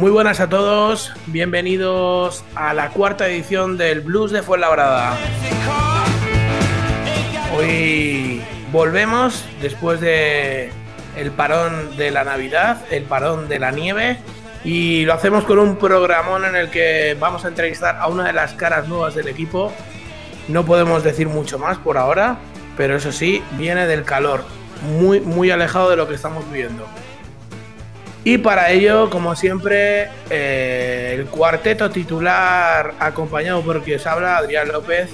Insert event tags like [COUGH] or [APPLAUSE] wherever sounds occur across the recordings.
Muy buenas a todos, bienvenidos a la cuarta edición del Blues de Fuenlabrada. Hoy volvemos después de el parón de la Navidad, el parón de la nieve y lo hacemos con un programón en el que vamos a entrevistar a una de las caras nuevas del equipo. No podemos decir mucho más por ahora, pero eso sí, viene del calor, muy muy alejado de lo que estamos viviendo. Y para ello, como siempre, eh, el cuarteto titular acompañado por quien os habla, Adrián López,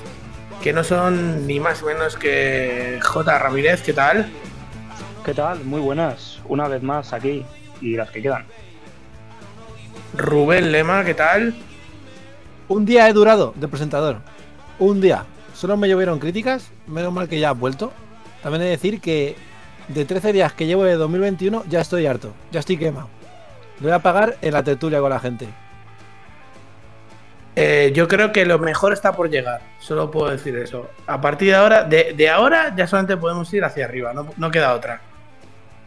que no son ni más o menos que J. Ramírez, ¿qué tal? ¿Qué tal? Muy buenas, una vez más aquí y las que quedan. Rubén Lema, ¿qué tal? Un día he durado de presentador. Un día. Solo me llovieron críticas, menos mal que ya has vuelto. También he de decir que de 13 días que llevo de 2021 ya estoy harto, ya estoy quemado. Lo voy a pagar en la tertulia con la gente. Eh, yo creo que lo mejor está por llegar, solo puedo decir eso. A partir de ahora, de, ahora ya solamente podemos ir hacia arriba, no, queda otra.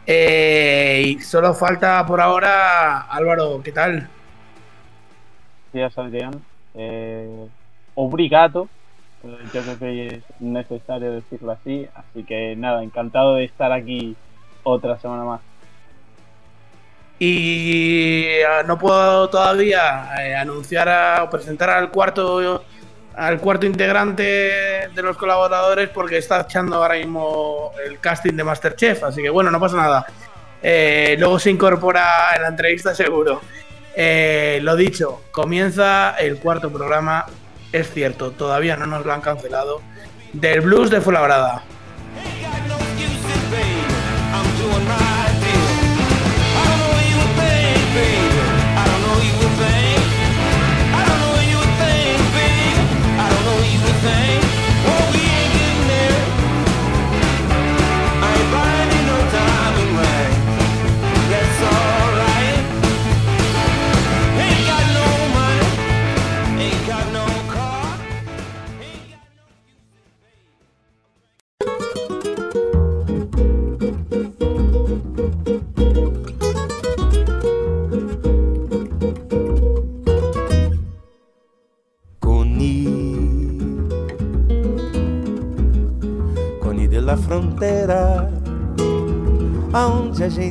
Eh, y solo falta por ahora Álvaro, ¿qué tal? Gracias, Adrián. Eh, obrigado yo creo que es necesario decirlo así. Así que nada, encantado de estar aquí otra semana más. Y ah, no puedo todavía eh, anunciar o presentar al cuarto al cuarto integrante de los colaboradores porque está echando ahora mismo el casting de Masterchef, así que bueno, no pasa nada. Eh, luego se incorpora en la entrevista seguro. Eh, lo dicho, comienza el cuarto programa es cierto, todavía no nos lo han cancelado, del blues de Fuenlabrada.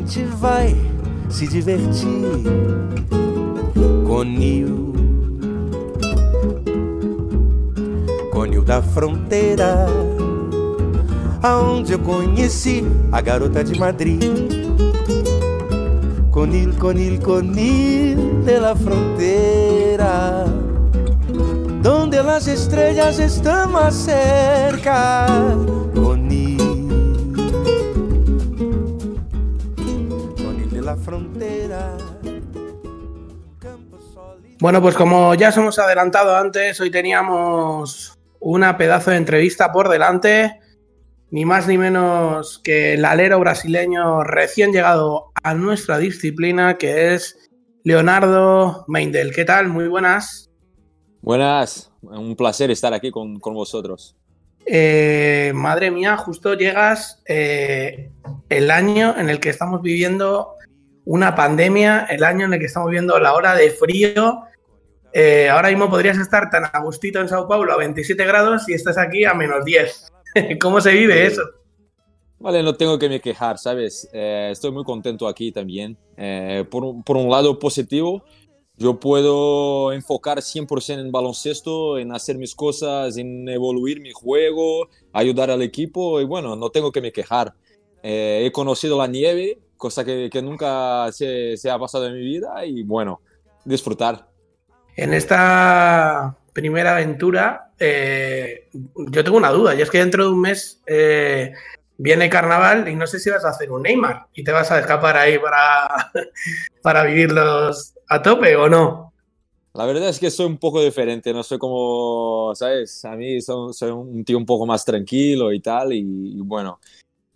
Gente vai se divertir. Conil, Conil da fronteira, aonde eu conheci a garota de Madrid. Conil, Conil, Conil de la fronteira, donde las estrellas más cerca. Bueno, pues como ya os hemos adelantado antes, hoy teníamos una pedazo de entrevista por delante, ni más ni menos que el alero brasileño recién llegado a nuestra disciplina, que es Leonardo Meindel. ¿Qué tal? Muy buenas. Buenas, un placer estar aquí con, vosotros. Eh, madre mía, justo llegas eh, el año en el que estamos viviendo una pandemia, el año en el que estamos viendo la hora de frío eh, ahora mismo podrías estar tan a gustito en Sao Paulo a 27 grados y estás aquí a menos 10. [LAUGHS] ¿Cómo se vive eso? Vale, no tengo que me quejar, ¿sabes? Eh, estoy muy contento aquí también. Eh, por, por, un lado positivo, yo puedo enfocar 100% en baloncesto, en hacer mis cosas, en evoluir mi juego, ayudar al equipo y bueno, no tengo que me quejar. he conocido la nieve, cosa que, que nunca se, se ha pasado en mi vida y bueno, disfrutar. En esta primera aventura, eh, yo tengo una duda, y es que dentro de un mes eh, viene carnaval y no sé si vas a hacer un Neymar y te vas a escapar ahí para, [LAUGHS] para vivirlos a tope o no. La verdad es que soy un poco diferente, no soy como, ¿sabes? A mí soy, un tío un poco más tranquilo y tal, y, bueno,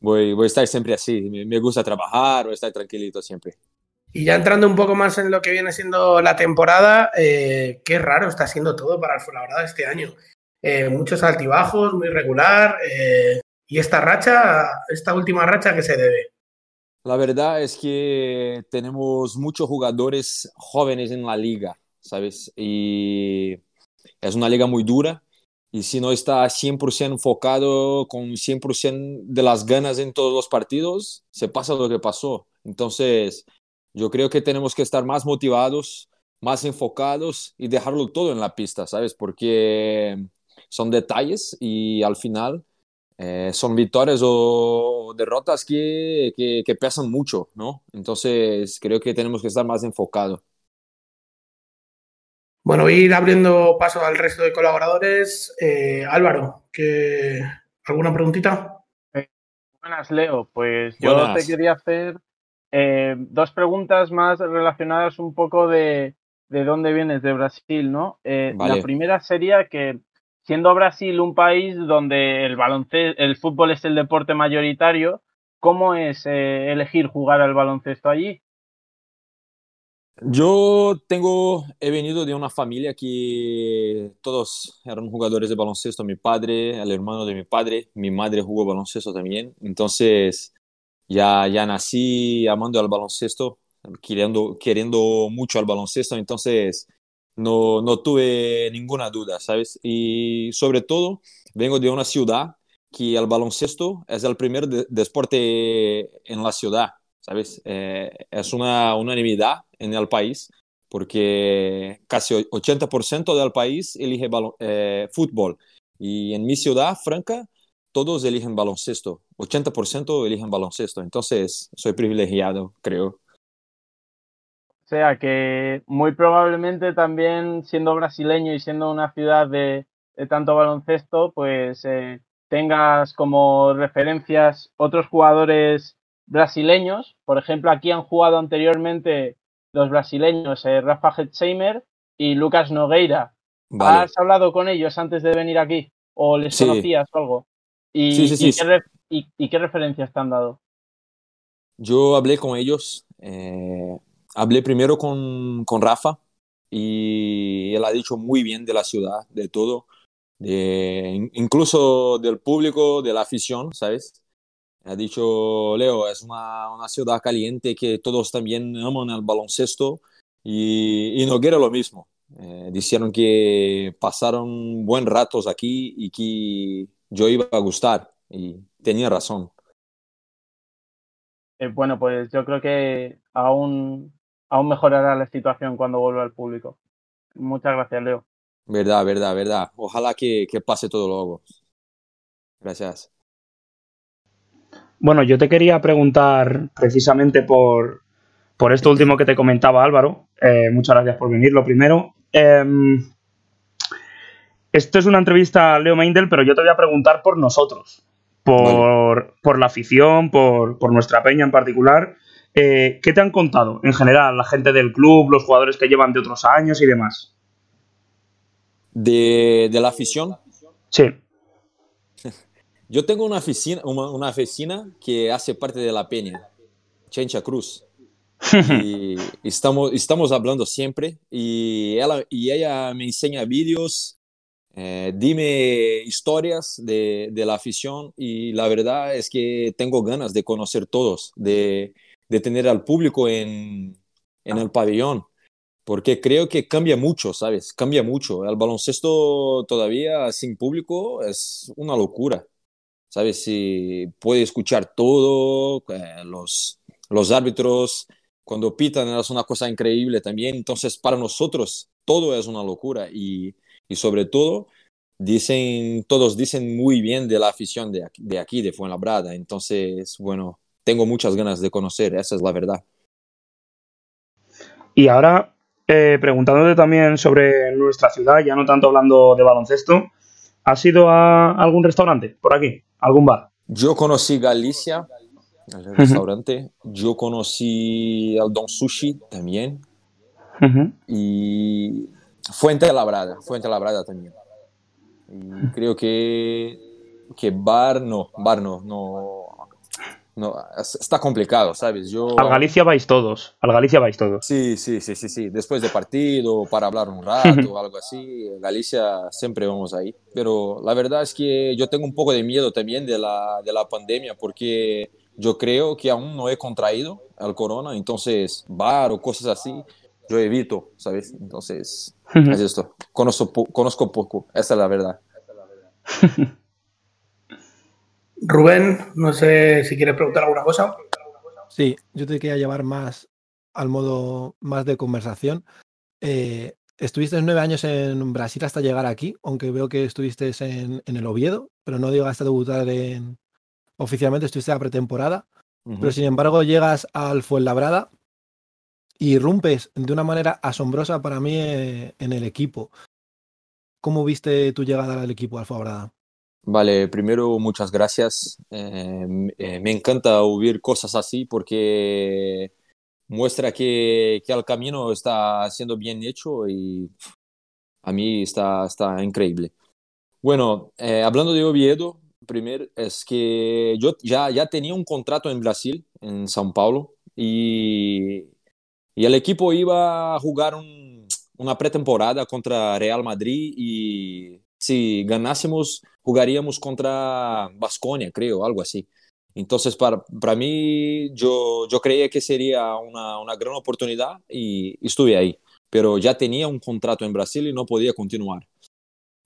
voy, voy a estar siempre así. Me, me gusta trabajar, voy a estar tranquilito siempre. Y ya entrando un poco más en lo que viene siendo la temporada, eh, qué raro está siendo todo para el Fuenlabrada este año. Eh, muchos altibajos, muy regular. Eh, ¿Y esta racha, esta última racha, qué se debe? La verdad es que tenemos muchos jugadores jóvenes en la liga, ¿sabes? Y es una liga muy dura y si no está 100% enfocado con 100% de las ganas en todos los partidos, se pasa lo que pasó. Entonces, yo creo que tenemos que estar más motivados, más enfocados y dejarlo todo en la pista, ¿sabes? Porque son detalles y al final eh, son victorias o derrotas que, que, que, pesan mucho, ¿no? Entonces creo que tenemos que estar más enfocados. Bueno, voy a ir abriendo paso al resto de colaboradores. Eh, Álvaro, ¿qué... ¿alguna preguntita? Eh, buenas, Leo. Pues yo buenas. te quería hacer eh, dos preguntas más relacionadas un poco de, de dónde vienes, de Brasil, ¿no? Eh, vale. La primera sería que siendo Brasil un país donde el baloncesto, el fútbol es el deporte mayoritario, ¿cómo es eh, elegir jugar al baloncesto allí? Yo tengo, he venido de una familia que todos eran jugadores de baloncesto. Mi padre, el hermano de mi padre, mi madre jugó baloncesto también. Entonces, ya, ya nací amando al baloncesto, queriendo, queriendo mucho al baloncesto. Entonces, no, no tuve ninguna duda, ¿sabes? Y sobre todo, vengo de una ciudad que el baloncesto es el primer de, deporte en la ciudad, ¿sabes? Eh, es una unanimidad en el país porque casi 80% del país elige eh, fútbol. Y en mi ciudad, Franca, todos eligen baloncesto. 80% eligen baloncesto. Entonces, soy privilegiado, creo. O sea que muy probablemente también siendo brasileño y siendo una ciudad de, de tanto baloncesto, pues eh, tengas como referencias otros jugadores brasileños. Por ejemplo, aquí han jugado anteriormente los brasileños eh, Rafa Hetzheimer y Lucas Nogueira. Vale. ¿Has hablado con ellos antes de venir aquí? ¿O les Sí. conocías o algo? ¿Y, Sí, sí, y sí. qué re- y- y qué referencias te han dado? Yo hablé con ellos, eh, hablé primero con, con Rafa y él ha dicho muy bien de la ciudad, de todo, de, in- incluso del público, de la afición, ¿sabes? Ha dicho, Leo, es una, una ciudad caliente que todos también aman el baloncesto y, y Noguera lo mismo. Eh, dijeron que pasaron buen ratos aquí y que yo iba a gustar y tenía razón. Eh, bueno, pues yo creo que aún, aún mejorará la situación cuando vuelva al público. Muchas gracias, Leo. Verdad, verdad, verdad. Ojalá que, que pase todo luego. Gracias. Bueno, yo te quería preguntar precisamente por, por esto último que te comentaba Álvaro. Eh, muchas gracias por venir, lo primero. Em, esto es una entrevista a Leo Meindel, pero yo te voy a preguntar por nosotros, por, por la afición, por, por nuestra peña en particular. Eh, ¿Qué te han contado en general la gente del club, los jugadores que llevan de otros años y demás? De, de la afición, Sí. [LAUGHS] yo tengo una oficina, una, una que hace parte de la peña, Chencha Cruz. [LAUGHS] y estamos, estamos hablando siempre y ella, y ella me enseña vídeos, eh, dime historias de, de la afición y la verdad es que tengo ganas de conocer todos, de, de tener al público en, en el pabellón, porque creo que cambia mucho, ¿sabes? Cambia mucho. El baloncesto todavía sin público es una locura, ¿sabes? Si puede escuchar todo, eh, los, los árbitros cuando pitan es una cosa increíble también. Entonces, para nosotros todo es una locura y, y sobre todo dicen, todos dicen muy bien de la afición de aquí, de aquí, de Fuenlabrada. Entonces, bueno, tengo muchas ganas de conocer, esa es la verdad. Y ahora, eh, preguntándote también sobre nuestra ciudad, ya no tanto hablando de baloncesto, ¿has ido a algún restaurante por aquí? ¿Algún bar? Yo conocí Galicia, el restaurante. Yo conocí el Don Sushi también. Y Fuente Labrada, Fuente Labrada también. Y creo que, que bar no, bar no, no, no, es- está complicado, ¿sabes? Yo, Al Galicia vais todos, al Galicia vais todos. Sí, sí, sí, sí, sí. Después de partido, para hablar un rato, [LAUGHS] algo así, Galicia siempre vamos ahí. Pero la verdad es que yo tengo un poco de miedo también de la, de la pandemia porque yo creo que aún no he contraído el corona, entonces bar o cosas así, yo evito, ¿sabes? Entonces, es esto. Conozco, conozco poco, esa es la verdad. [LAUGHS] Rubén, no sé si quieres preguntar alguna cosa. Sí, yo te quería llevar más al modo más de conversación. Eh, estuviste nueve años en Brasil hasta llegar aquí, aunque veo que estuviste en, en el Oviedo, pero no llegaste a debutar en, oficialmente, estuviste a pretemporada. Pero sin embargo, llegas al Fuenlabrada y rompes de una manera asombrosa para mí eh, en el equipo. ¿Cómo viste tu llegada al equipo al Fuenlabrada? Vale, primero muchas gracias. Eh, eh, me encanta oír cosas así porque muestra que, que, el camino está siendo bien hecho y a mí está, está increíble. Bueno, hablando de Oviedo, primero es que yo ya, ya tenía un contrato en Brasil, en São Paulo, y, y el equipo iba a jugar un, una pretemporada contra Real Madrid y si ganásemos jugaríamos contra Basconia, creo, algo así. Entonces, para, para mí, yo, yo creía que sería una, una gran oportunidad y estuve ahí. Pero ya tenía un contrato en Brasil y no podía continuar.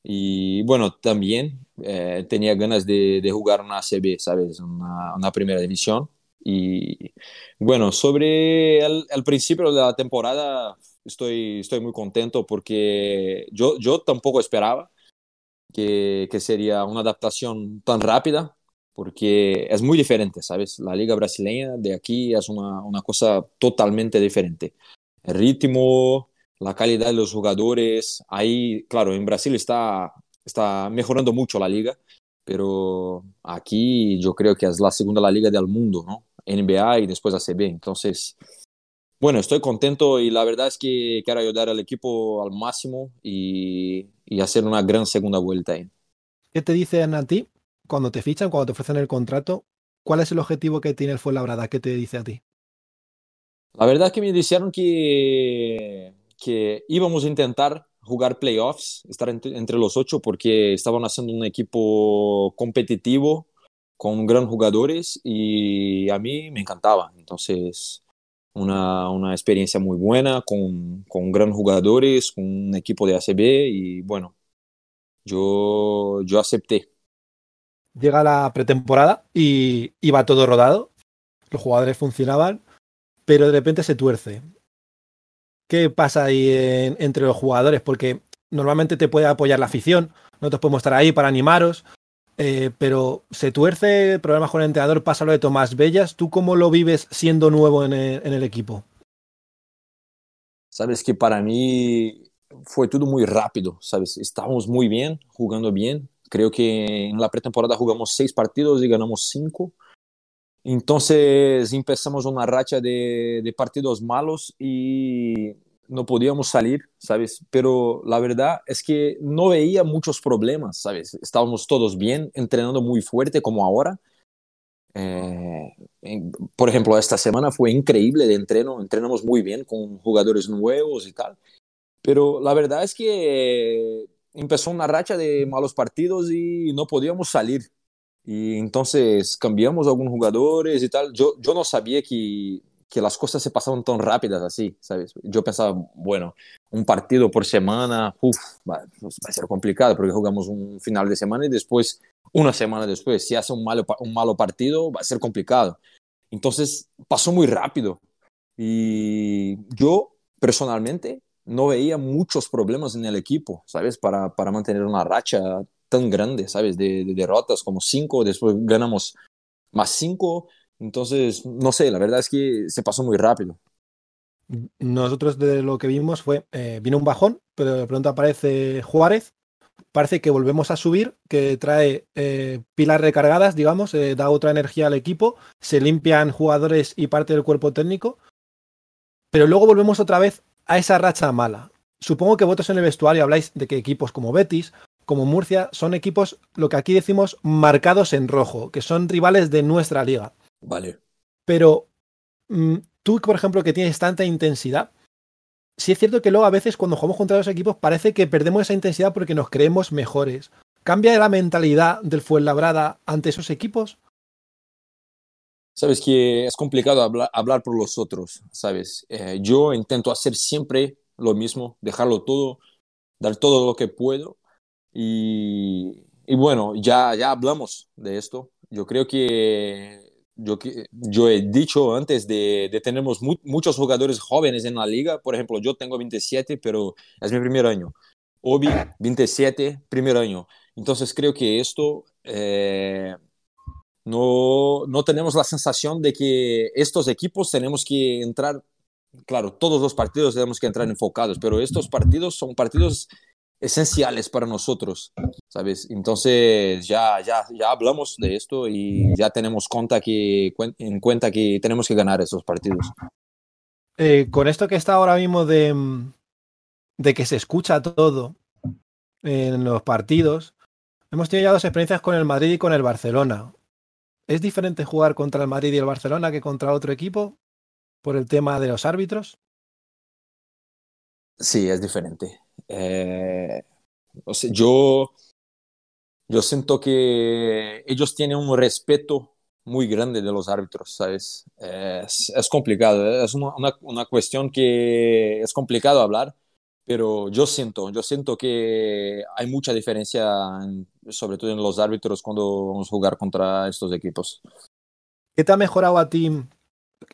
Y bueno, también eh, tenía ganas de, de, jugar una ACB, ¿sabes? Una, una, primera división. Y bueno, sobre el, el, principio de la temporada, estoy, estoy muy contento porque yo, yo tampoco esperaba que, que sería una adaptación tan rápida, porque es muy diferente, ¿sabes? La liga brasileña de aquí es una, una cosa totalmente diferente. El ritmo, la calidad de los jugadores. Ahí, claro, en Brasil está, está mejorando mucho la liga, pero aquí yo creo que es la segunda la liga del mundo, ¿no? NBA y después ACB. Entonces, bueno, estoy contento y la verdad es que quiero ayudar al equipo al máximo y, y hacer una gran segunda vuelta ahí. ¿Qué te dicen a ti cuando te fichan, cuando te ofrecen el contrato? ¿Cuál es el objetivo que tiene el Fuenlabrada? ¿Qué te dice a ti? La verdad es que me dijeron que que íbamos a intentar jugar playoffs, estar entre, entre, los ocho, porque estaban haciendo un equipo competitivo con grandes jugadores y a mí me encantaba. Entonces, una, una experiencia muy buena con, con grandes jugadores, un equipo de ACB y bueno, yo, yo acepté. Llega la pretemporada y iba todo rodado, los jugadores funcionaban, pero de repente se tuerce qué pasa ahí en, entre los jugadores, porque normalmente te puede apoyar la afición, nosotros podemos estar ahí para animaros, eh, pero se tuerce, problemas con el entrenador, pasa lo de Tomás Bellas, ¿tú cómo lo vives siendo nuevo en el, en el equipo? Sabes que para mí fue todo muy rápido, ¿sabes? Estábamos muy bien, jugando bien. Creo que en la pretemporada jugamos seis partidos y ganamos cinco. Entonces empezamos una racha de, de, partidos malos y no podíamos salir, ¿sabes? Pero la verdad es que no veía muchos problemas, ¿sabes? Estábamos todos bien, entrenando muy fuerte como ahora. Eh, por ejemplo, esta semana fue increíble de entreno, entrenamos muy bien con jugadores nuevos y tal. Pero la verdad es que empezó una racha de malos partidos y no podíamos salir. Y entonces cambiamos algunos jugadores y tal. Yo, yo no sabía que, que las cosas se pasaban tan rápidas así, ¿sabes? Yo pensaba, bueno, un partido por semana, uf, va, va, a ser complicado porque jugamos un final de semana y después, una semana después, si hace un malo, un malo partido, va a ser complicado. Entonces pasó muy rápido. Y yo personalmente no veía muchos problemas en el equipo, ¿sabes? Para, para mantener una racha tan grande, ¿sabes? De, de, derrotas como cinco, después ganamos más cinco. Entonces, no sé, la verdad es que se pasó muy rápido. Nosotros de lo que vimos fue, eh, vino un bajón, pero de pronto aparece Juárez, parece que volvemos a subir, que trae eh, pilas recargadas, digamos, eh, da otra energía al equipo, se limpian jugadores y parte del cuerpo técnico, pero luego volvemos otra vez a esa racha mala. Supongo que vosotros en el vestuario habláis de que equipos como Betis, como Murcia son equipos, lo que aquí decimos, marcados en rojo, que son rivales de nuestra liga. Vale. Pero mmm, tú, por ejemplo, que tienes tanta intensidad, sí es cierto que luego a veces cuando jugamos contra los equipos parece que perdemos esa intensidad porque nos creemos mejores. ¿Cambia la mentalidad del Fuenlabrada ante esos equipos? sabes que es complicado hablar, hablar por los otros, ¿sabes? Eh, yo intento hacer siempre lo mismo, dejarlo todo, dar todo lo que puedo. Y, y bueno, ya, ya hablamos de esto. Yo creo que yo, he dicho antes de, de tenemos muchos jugadores jóvenes en la liga. Por ejemplo, yo tengo 27, pero es mi primer año. Obi, 27, primer año. Entonces creo que esto eh, no, no tenemos la sensación de que estos equipos tenemos que entrar, claro, todos los partidos tenemos que entrar enfocados, pero estos partidos son partidos esenciales para nosotros, ¿sabes? Entonces ya, ya, ya hablamos de esto y ya tenemos cuenta que, en cuenta que tenemos que ganar esos partidos. Eh, con esto que está ahora mismo de, de que se escucha todo en los partidos, hemos tenido ya dos experiencias con el Madrid y con el Barcelona. ¿Es diferente jugar contra el Madrid y el Barcelona que contra otro equipo por el tema de los árbitros? Sí, es diferente. Eh, o sea, yo, yo siento que ellos tienen un respeto muy grande de los árbitros, ¿sabes? Es, es complicado, es una, una, cuestión que es complicado hablar, pero yo siento, yo siento que hay mucha diferencia, sobre todo en los árbitros cuando vamos a jugar contra estos equipos. ¿Qué te ha mejorado a ti?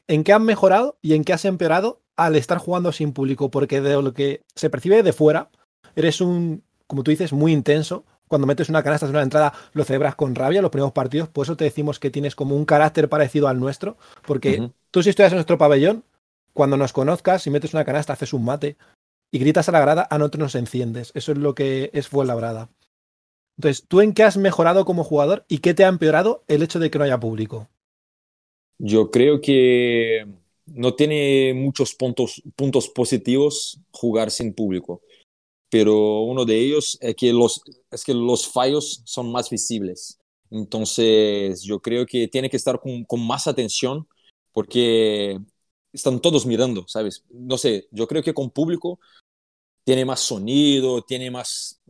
¿En qué han mejorado y en qué has empeorado al estar jugando sin público? Porque de lo que se percibe de fuera, eres un, como tú dices, muy intenso. Cuando metes una canasta en una entrada, lo celebras con rabia los primeros partidos. Por eso te decimos que tienes como un carácter parecido al nuestro. Porque tú, si estuvieras en nuestro pabellón, cuando nos conozcas, si metes una canasta, haces un mate y gritas a la grada, a nosotros nos enciendes. Eso es lo que es Fuenlabrada. Entonces, ¿tú en qué has mejorado como jugador y qué te ha empeorado el hecho de que no haya público? Yo creo que no tiene muchos puntos, puntos positivos jugar sin público, pero uno de ellos es que los, es que los fallos son más visibles. Entonces, yo creo que tiene que estar con, con más atención porque están todos mirando, ¿sabes? No sé, yo creo que con público tiene más sonido, tiene más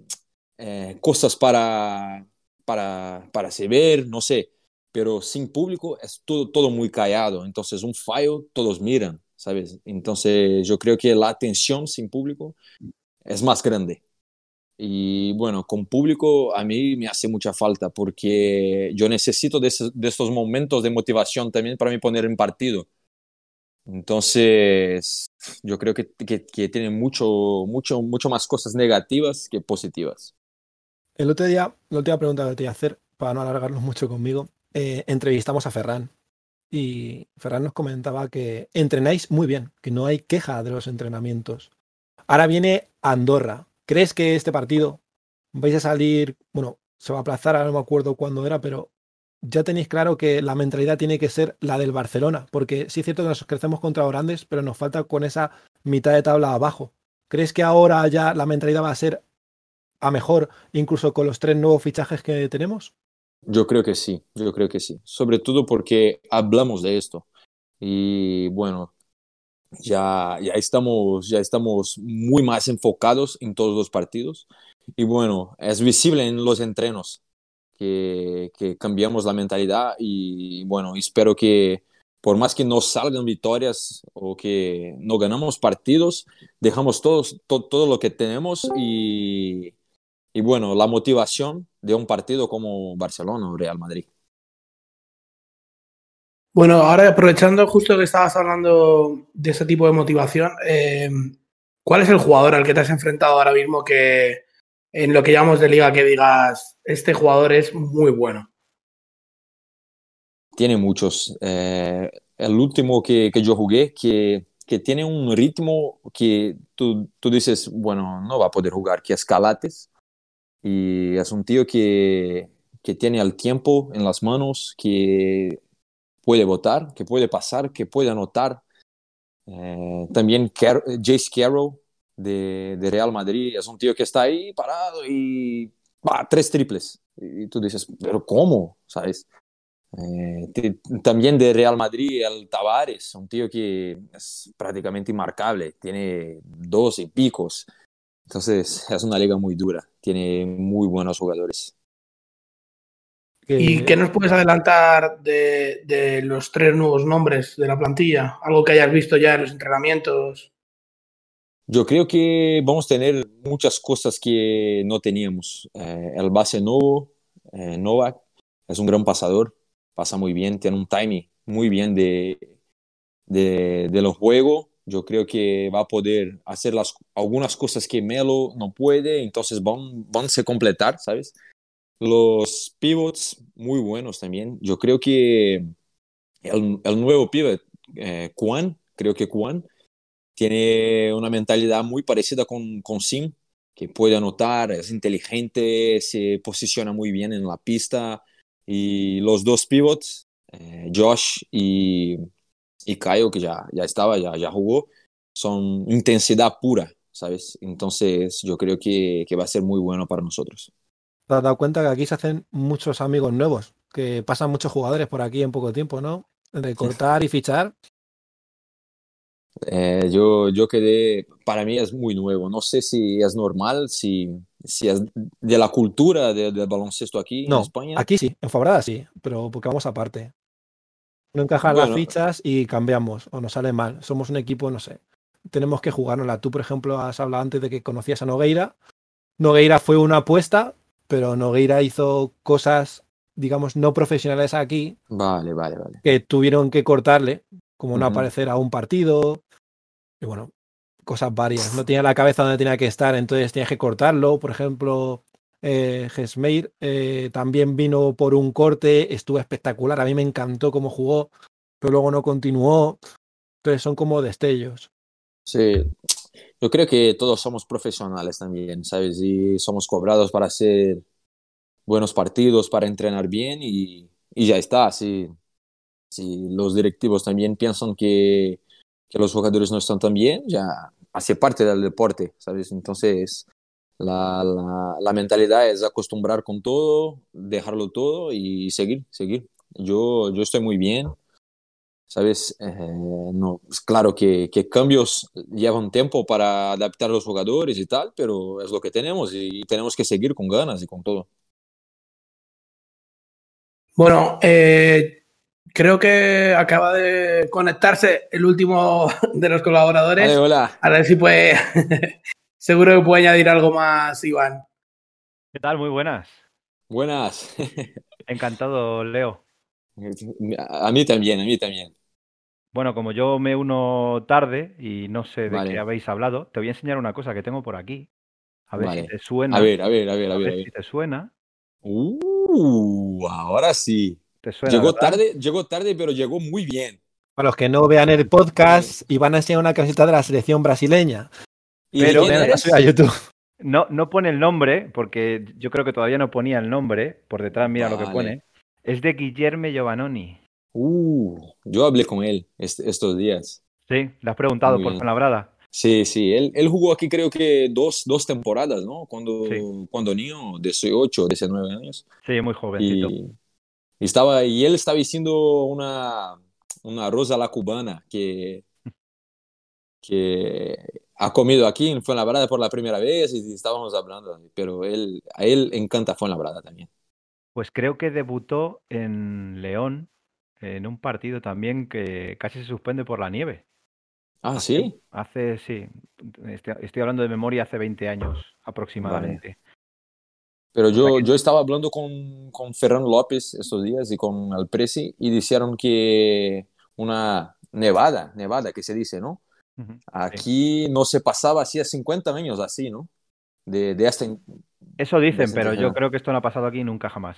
eh, cosas para, para, para se ver, no sé, pero sin público es todo, todo muy callado, entonces un fallo todos miran, ¿sabes? Entonces yo creo que la atención sin público es más grande. Y bueno, con público a mí me hace mucha falta porque yo necesito de, de estos momentos de motivación también para me poner en partido. Entonces, yo creo que, que, que, tiene mucho, mucho, mucho más cosas negativas que positivas. El otro día, la última pregunta que te voy a hacer, para no alargarnos mucho conmigo, eh, entrevistamos a Ferran y Ferran nos comentaba que entrenáis muy bien, que no hay queja de los entrenamientos. Ahora viene Andorra. ¿Crees que este partido vais a salir, bueno, se va a aplazar, ahora no me acuerdo cuándo era, pero ya tenéis claro que la mentalidad tiene que ser la del Barcelona, porque sí es cierto que nos crecemos contra grandes, pero nos falta con esa mitad de tabla abajo. ¿Crees que ahora ya la mentalidad va a ser a mejor, incluso con los tres nuevos fichajes que tenemos? Yo creo que sí, yo creo que sí. Sobre todo porque hablamos de esto. Y bueno, ya, ya, estamos, ya estamos muy más enfocados en todos los partidos. Y bueno, es visible en los entrenos que, que cambiamos la mentalidad y bueno, espero que por más que no salgan victorias o que no ganamos partidos, dejamos todos, todo lo que tenemos y, y bueno, la motivación de un partido como Barcelona o Real Madrid. Bueno, ahora aprovechando justo que estabas hablando de ese tipo de motivación, eh, ¿cuál es el jugador al que te has enfrentado ahora mismo que, en lo que llamamos de liga que digas, este jugador es muy bueno? Tiene muchos. Eh, el último que, que, yo jugué, que, que tiene un ritmo que tú, tú, dices, bueno, no va a poder jugar, que es Calates. Y es un tío que, que tiene el tiempo en las manos, que puede votar, que puede pasar, que puede anotar. Eh, también Car Jace Carroll, de, de, Real Madrid. Es un tío que está ahí parado y va, tres triples. Y tú dices, pero ¿cómo? ¿Sabes? Eh, también de Real Madrid, el Tavares, un tío que es prácticamente inmarcable, tiene 12 picos. Entonces [LAUGHS] es una liga muy dura, tiene muy buenos jugadores. ¿Y qué nos puedes adelantar de, de, los tres nuevos nombres de la plantilla? Algo que hayas visto ya en los entrenamientos. Yo creo que vamos a tener muchas cosas que no teníamos. Eh, el base nuevo, eh, Novak, es un gran pasador, pasa muy bien, tiene un timing muy bien de, de, de los juegos. Yo creo que va a poder hacer las, algunas cosas que Melo no puede, entonces van, van a completar, ¿sabes? Los pivots muy buenos también. Yo creo que el, nuevo pivot, eh, creo que Juan, tiene una mentalidad muy parecida con, con Sim, que puede anotar, es inteligente, se posiciona muy bien en la pista. Y los dos pivots, eh, Josh y, y Kyle, que ya, ya estaba, ya, ya jugó, son intensidad pura, ¿sabes? Entonces yo creo que, que va a ser muy bueno para nosotros. ¿Te has dado cuenta que aquí se hacen muchos amigos nuevos? Que pasan muchos jugadores por aquí en poco tiempo, ¿no? De cortar y fichar. Eh, yo, yo quedé, para mí es muy nuevo. No sé si es normal, si, si es de la cultura del de baloncesto aquí no, en España. Aquí sí, en Fabrada sí, pero porque vamos aparte. No encajan bueno, las fichas y cambiamos, o nos sale mal. Somos un equipo, no sé. Tenemos que jugárnosla. Tú, por ejemplo, has hablado antes de que conocías a Nogueira. Nogueira fue una apuesta, pero Nogueira hizo cosas, digamos, no profesionales aquí. Vale, vale, vale. Que tuvieron que cortarle, como no uh -huh. aparecer a un partido. Y bueno, cosas varias. No tenía la cabeza donde tenía que estar, entonces tenías que cortarlo. Por ejemplo, eh, Gesmeir eh, también vino por un corte, estuvo espectacular. A mí me encantó cómo jugó, pero luego no continuó. Entonces son como destellos. Sí, yo creo que todos somos profesionales también, ¿sabes? Y somos cobrados para hacer buenos partidos, para entrenar bien y, y ya está. Si, si los directivos también piensan que, que los jugadores no están tan bien, ya hace parte del deporte, ¿sabes? Entonces, la, la, la, mentalidad es acostumbrar con todo, dejarlo todo y seguir, seguir. Yo, yo estoy muy bien, ¿sabes? Eh, no, es claro que, que, cambios llevan tiempo para adaptar a los jugadores y tal, pero es lo que tenemos y tenemos que seguir con ganas y con todo. Bueno, eh, creo que acaba de conectarse el último de los colaboradores. Hola. A ver si puede. [LAUGHS] Seguro que puede añadir algo más, Iván. ¿Qué tal? Muy buenas. Buenas. [LAUGHS] Encantado, Leo. A mí también, a mí también. Bueno, como yo me uno tarde y no sé de vale. qué habéis hablado, te voy a enseñar una cosa que tengo por aquí. A ver vale. si te suena. A ver, a ver, a ver, a ver. A ver, a ver. si te suena. Uh, ahora sí. ¿Te suena, llegó ¿verdad? tarde, llegó tarde, pero llegó muy bien. Para los que no vean el podcast, Iván a enseñar una camiseta de la selección brasileña. ¿Y pero a YouTube. No, no pone el nombre, porque yo creo que todavía no ponía el nombre. Por detrás, mira vale. lo que pone. Es de Guillermo Giovannoni. Uh, yo hablé con él est estos días. Sí, le has preguntado por Fuenlabrada. Sí, sí, él, él, jugó aquí creo que dos, dos temporadas, ¿no? Cuando, sí. cuando niño, 18, 19 años. Sí, muy jovencito. Y, y, estaba, y él estaba diciendo una, una rosa la cubana que, que ha comido aquí en Fuenlabrada por la primera vez y estábamos hablando, pero él, a él encanta Fuenlabrada también. Pues creo que debutó en León en un partido también que casi se suspende por la nieve. Ah, sí. Hace, sí, estoy, estoy hablando de memoria hace 20 años aproximadamente. Vale. Pero yo, yo estaba hablando con, con Ferran López estos días y con el Presi y dijeron que una nevada, nevada que se dice, ¿no? Uh -huh, Aquí sí. no se pasaba hacía 50 años así, ¿no? De, de hasta... Eso dicen, de pero yo creo que esto no ha pasado aquí nunca jamás.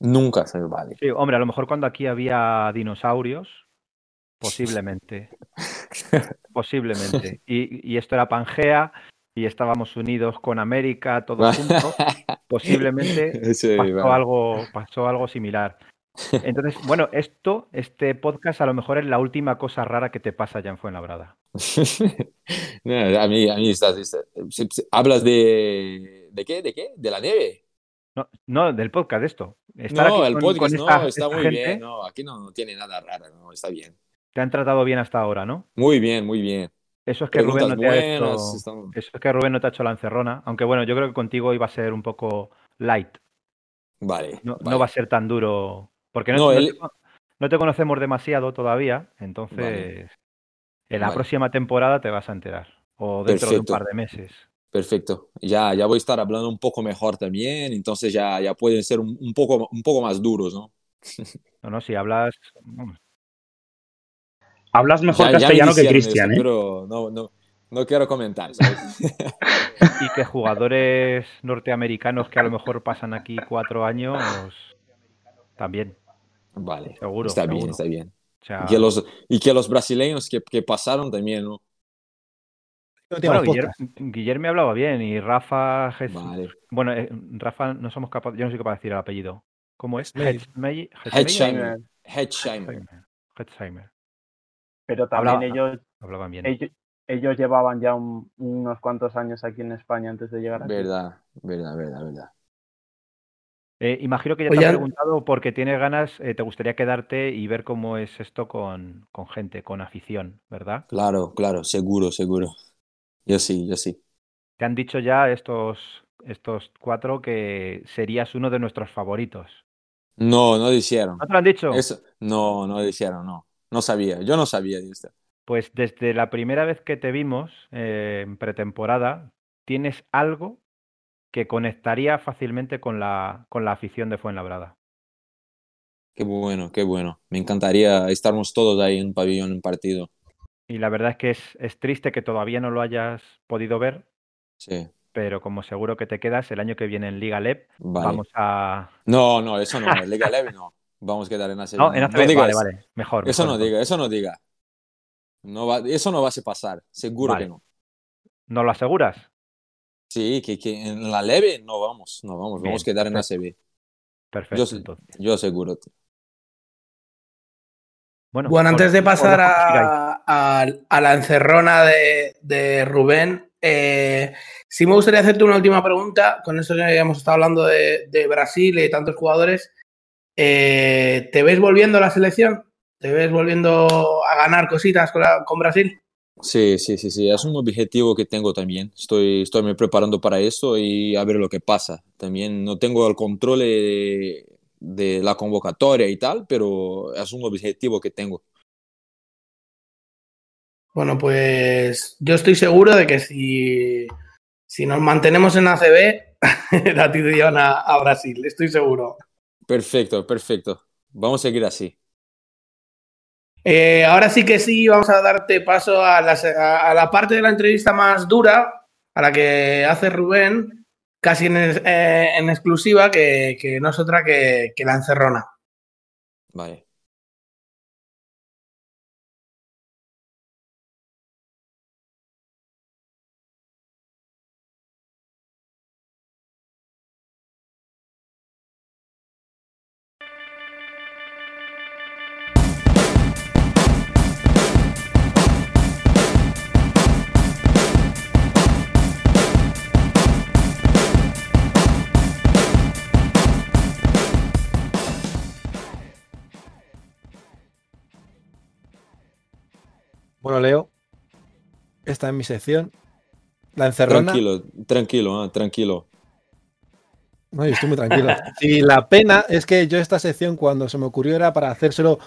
Nunca se vale. Sí, hombre, a lo mejor cuando aquí había dinosaurios, posiblemente. [LAUGHS] posiblemente. Y, y, esto era Pangea y estábamos unidos con América, todos [LAUGHS] juntos. posiblemente sí, pasó, vale. algo, pasó algo similar. Entonces, bueno, esto, este podcast a lo mejor es la última cosa rara que te pasa ya en Fuenlabrada. [LAUGHS] no, a mí, a mí estás, estás, hablas de, de qué, de qué, de la nieve. No, no, del podcast, de esto. Estar no, el con, podcast con esta, no, está muy gente, bien. No, aquí no, no, tiene nada raro, no, está bien. Te han tratado bien hasta ahora, ¿no? Muy bien, muy bien. Eso es que Rubén no te buenas, ha hecho, eso es que Rubén no te ha hecho la encerrona, aunque bueno, yo creo que contigo iba a ser un poco light. Vale. No, vale. va a ser tan duro. Porque no, no, te, conocemos demasiado todavía. Entonces, en la próxima temporada te vas a enterar. O dentro de un par de meses. Perfecto. Ya, ya voy a estar hablando un poco mejor también. Entonces ya, ya pueden ser un, un poco, un poco más duros, ¿no? [LAUGHS] No, no, si hablas. Hablas mejor castellano que Cristian, ¿eh? Pero no, no, no quiero comentar. ¿sabes? [LAUGHS] y que jugadores norteamericanos que a lo mejor pasan aquí cuatro años también. Vale. Seguro. Está seguro. bien, está bien. Y, que los, y que los brasileños que, que pasaron también, ¿no? Bueno, Guillermo, Guillermo, hablaba bien y Rafa. Vale. Bueno, eh, Rafa, no somos capaces. Yo no soy capaz de decir el apellido. ¿Cómo es? Hetzheimer. Hetzheimer. Hetzheimer. Pero también Hablaba, ellos, hablaban bien. ellos, ellos llevaban ya un, unos cuantos años aquí en España antes de llegar aquí. Verdad, verdad, verdad, verdad. Eh, imagino que ya te Oye, has preguntado porque tienes ganas, eh, te gustaría quedarte y ver cómo es esto con, con gente, con afición, ¿verdad? Claro, claro, seguro, seguro. Yo sí, yo sí. Te han dicho ya estos, estos cuatro que serías uno de nuestros favoritos. No, no dijeron. ¿No te lo han dicho? Eso, no, no dijeron, no. No sabía, yo no sabía de esto. Pues desde la primera vez que te vimos eh, en pretemporada, tienes algo que conectaría fácilmente con la, con la afición de Fuenlabrada. Qué bueno, qué bueno. Me encantaría estarmos todos ahí en pabellón en partido. Y la verdad es que es, es triste que todavía no lo hayas podido ver. Sí. Pero como seguro que te quedas, el año que viene en Liga vale. vamos a... No, no, eso no, en Liga LEP [LAUGHS] no. Vamos a quedar en ACB. No, en ACB, no vale, vale, mejor. Eso mejor, no mejor. diga, eso no diga. No va, eso no va a pasar, seguro Vale. que no. ¿No lo aseguras? Sí, que, que en la leve no vamos, no vamos, Bien, vamos a quedar en perfecto. ACB. Perfecto, Yo, entonces. yo aseguro. Bueno, antes de pasar a, a- a la encerrona de, de Rubén, eh, sí me gustaría hacerte una última pregunta. Con esto que hemos estado hablando de, de Brasil y de tantos jugadores, eh, ¿te ves volviendo a la selección? ¿Te ves volviendo a ganar cositas con, la- con Brasil? Sí, sí, sí, sí, es un objetivo que tengo también. Estoy, estoy me preparando para eso y a ver lo que pasa. También no tengo el control de, de la convocatoria y tal, pero es un objetivo que tengo. Bueno, pues yo estoy seguro de que si, si nos mantenemos en ACB, [LAUGHS] la ti te llevan a, a Brasil, estoy seguro. Perfecto, perfecto. Vamos a seguir así. Eh, ahora sí que sí, vamos a darte paso a la, a la parte de la entrevista más dura, a la que hace Rubén, casi en, eh, en exclusiva, que, que, no es otra que, que la encerrona. Vale. Bueno, Leo, esta es mi sección. La encerrona. Tranquilo, tranquilo, ah, tranquilo. No, yo estoy muy tranquilo. Y la pena es que yo esta sección cuando se me ocurrió era para hacérselo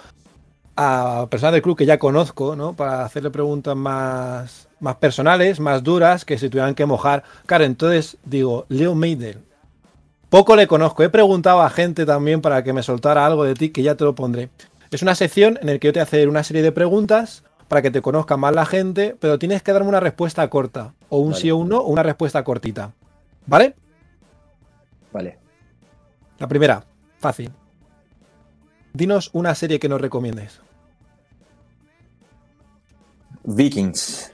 a personas del club que ya conozco, ¿no? Para hacerle preguntas más, más personales, más duras, que se tuvieran que mojar. Claro, entonces digo, Leo Meidel. Poco le conozco. He preguntado a gente también para que me soltara algo de ti, que ya te lo pondré. Es una sección en la que yo te voy a hacer una serie de preguntas para que te conozca más la gente, pero tienes que darme una respuesta corta. O un Vale. sí o un no, o una respuesta cortita. ¿Vale? Vale. La primera, fácil. Dinos una serie que nos recomiendes. Vikings.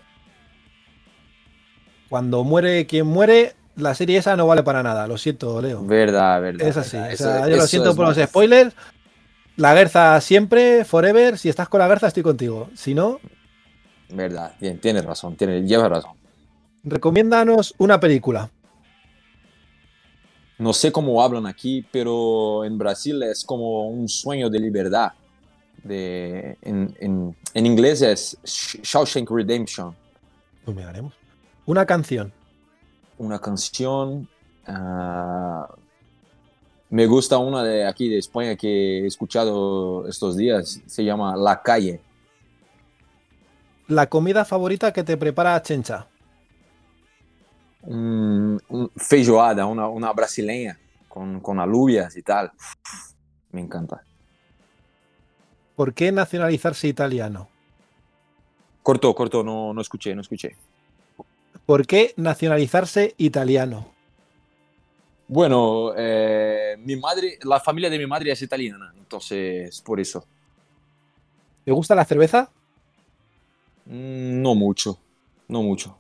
Cuando muere quien muere, la serie esa no vale para nada. Lo siento, Leo. Verdad, verdad. Es así. verdad. O sea, Eso- yo lo siento por los spoilers. La Guerza siempre, forever. Si estás con la Guerza, estoy contigo. Si no, Verdad, bien, tienes razón, tienes, llevas razón. recomiéndanos una película. No sé cómo hablan aquí, pero en Brasil es como un sueño de libertad. De, en, en, en inglés es Sh- Shawshank Redemption. Pues miraremos. Una canción. Una canción. ah, Me gusta una de aquí de España que he escuchado estos días, se llama La Calle. La comida favorita que te prepara Chencha. Mm, un feijoada, una, una brasileña con, con alubias y tal. Me encanta. ¿Por qué nacionalizarse italiano? Corto, corto, no, no escuché, no escuché. ¿Por qué nacionalizarse italiano? Bueno, eh, mi madre, la familia de mi madre es italiana, entonces por eso. ¿Te gusta la cerveza? Mm, no mucho, no mucho.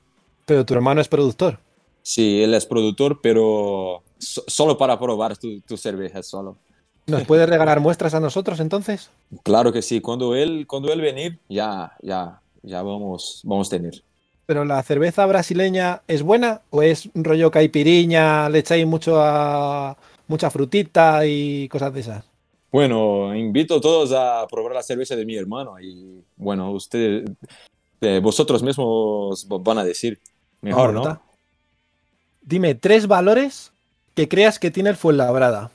Pero tu hermano es productor. Sí, él es productor, pero so- solo para probar tu, tu cerveza, solo. ¿Nos puedes regalar muestras a nosotros entonces? Claro que sí, cuando él, cuando él venir, ya, ya, ya vamos, vamos a tener. ¿Pero la cerveza brasileña es buena o es un rollo caipiriña, le echáis mucho a mucha frutita y cosas de esas? Bueno, invito a todos a probar la cerveza de mi hermano y bueno, ustedes, eh, vosotros mismos van a decir. Mejor, ¿no? ¿verdad? Dime tres valores que creas que tiene el Fuenlabrada.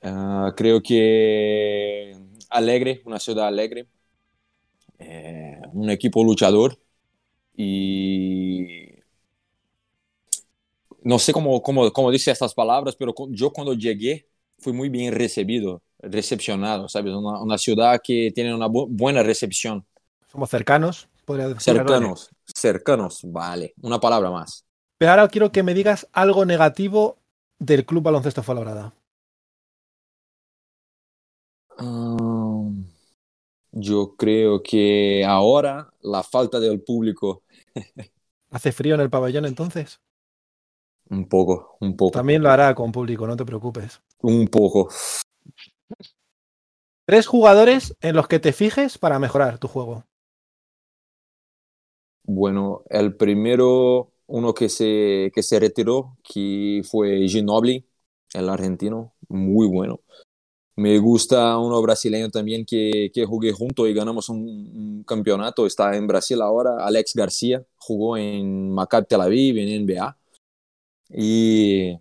Ah, creo que alegre, una ciudad alegre, eh, un equipo luchador y no sé cómo, cómo, cómo dice estas palabras, pero yo cuando llegué fui muy bien recibido, recepcionado, ¿sabes? Una, una ciudad que tiene una bu- buena recepción. Somos cercanos, podría decir. Cercanos, cercanos, vale, una palabra más. Pero ahora quiero que me digas algo negativo del Club Baloncesto Fuenlabrada. Ah, yo creo que ahora la falta del público, ¿Hace frío en el pabellón entonces? un poco, un poco, También lo hará con público, no te preocupes. un poco. Tres jugadores en los que te fijes para mejorar tu juego. Bueno, el primero, uno que se, que se retiró, que fue Ginobili, el argentino, muy bueno. Me gusta uno brasileño también que, que jugué junto y ganamos un, un campeonato, está en Brasil ahora, Alex García, jugó en Maccabi Tel Aviv, en NBA. Y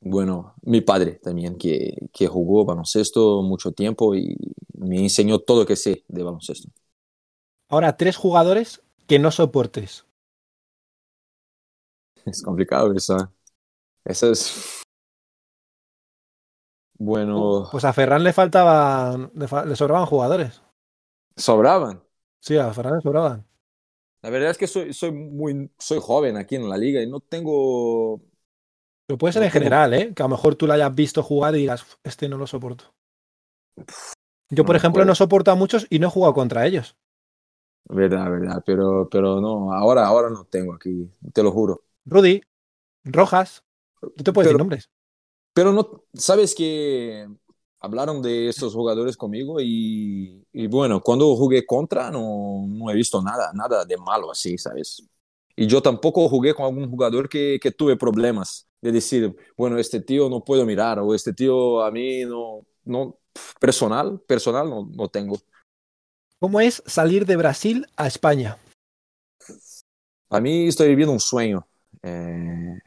bueno, mi padre también, que, que jugó baloncesto mucho tiempo y me enseñó todo lo que sé de baloncesto. Ahora, tres jugadores que no soportes. Es complicado eso. ¿eh? Eso es. Bueno, Pues a Ferran le faltaban, le, sobraban jugadores. sobraban. Sí, a Ferran le sobraban. La verdad es que soy, soy muy soy joven aquí en la liga y no tengo. Pero puede ser No en tengo- general, ¿eh? Que a lo mejor tú lo hayas visto jugar y digas, "Uf, este no lo soporto. Yo, por No ejemplo, no soporto a muchos y no he jugado contra ellos. Verdad, verdad, pero, pero no, ahora, ahora no tengo aquí, te lo juro. Rudy, Rojas, tú te puedes decir Pero- nombres. Pero no, sabes que hablaron de estos jugadores conmigo y, y bueno, cuando jugué contra no, no he visto nada, nada de malo así, ¿sabes? Y yo tampoco jugué con algún jugador que, que tuve problemas de decir, bueno, este tío no puedo mirar o este tío a mí no, no, personal, personal no, no tengo. ¿Cómo es salir de Brasil a España? A mí estoy viviendo un sueño. Eh,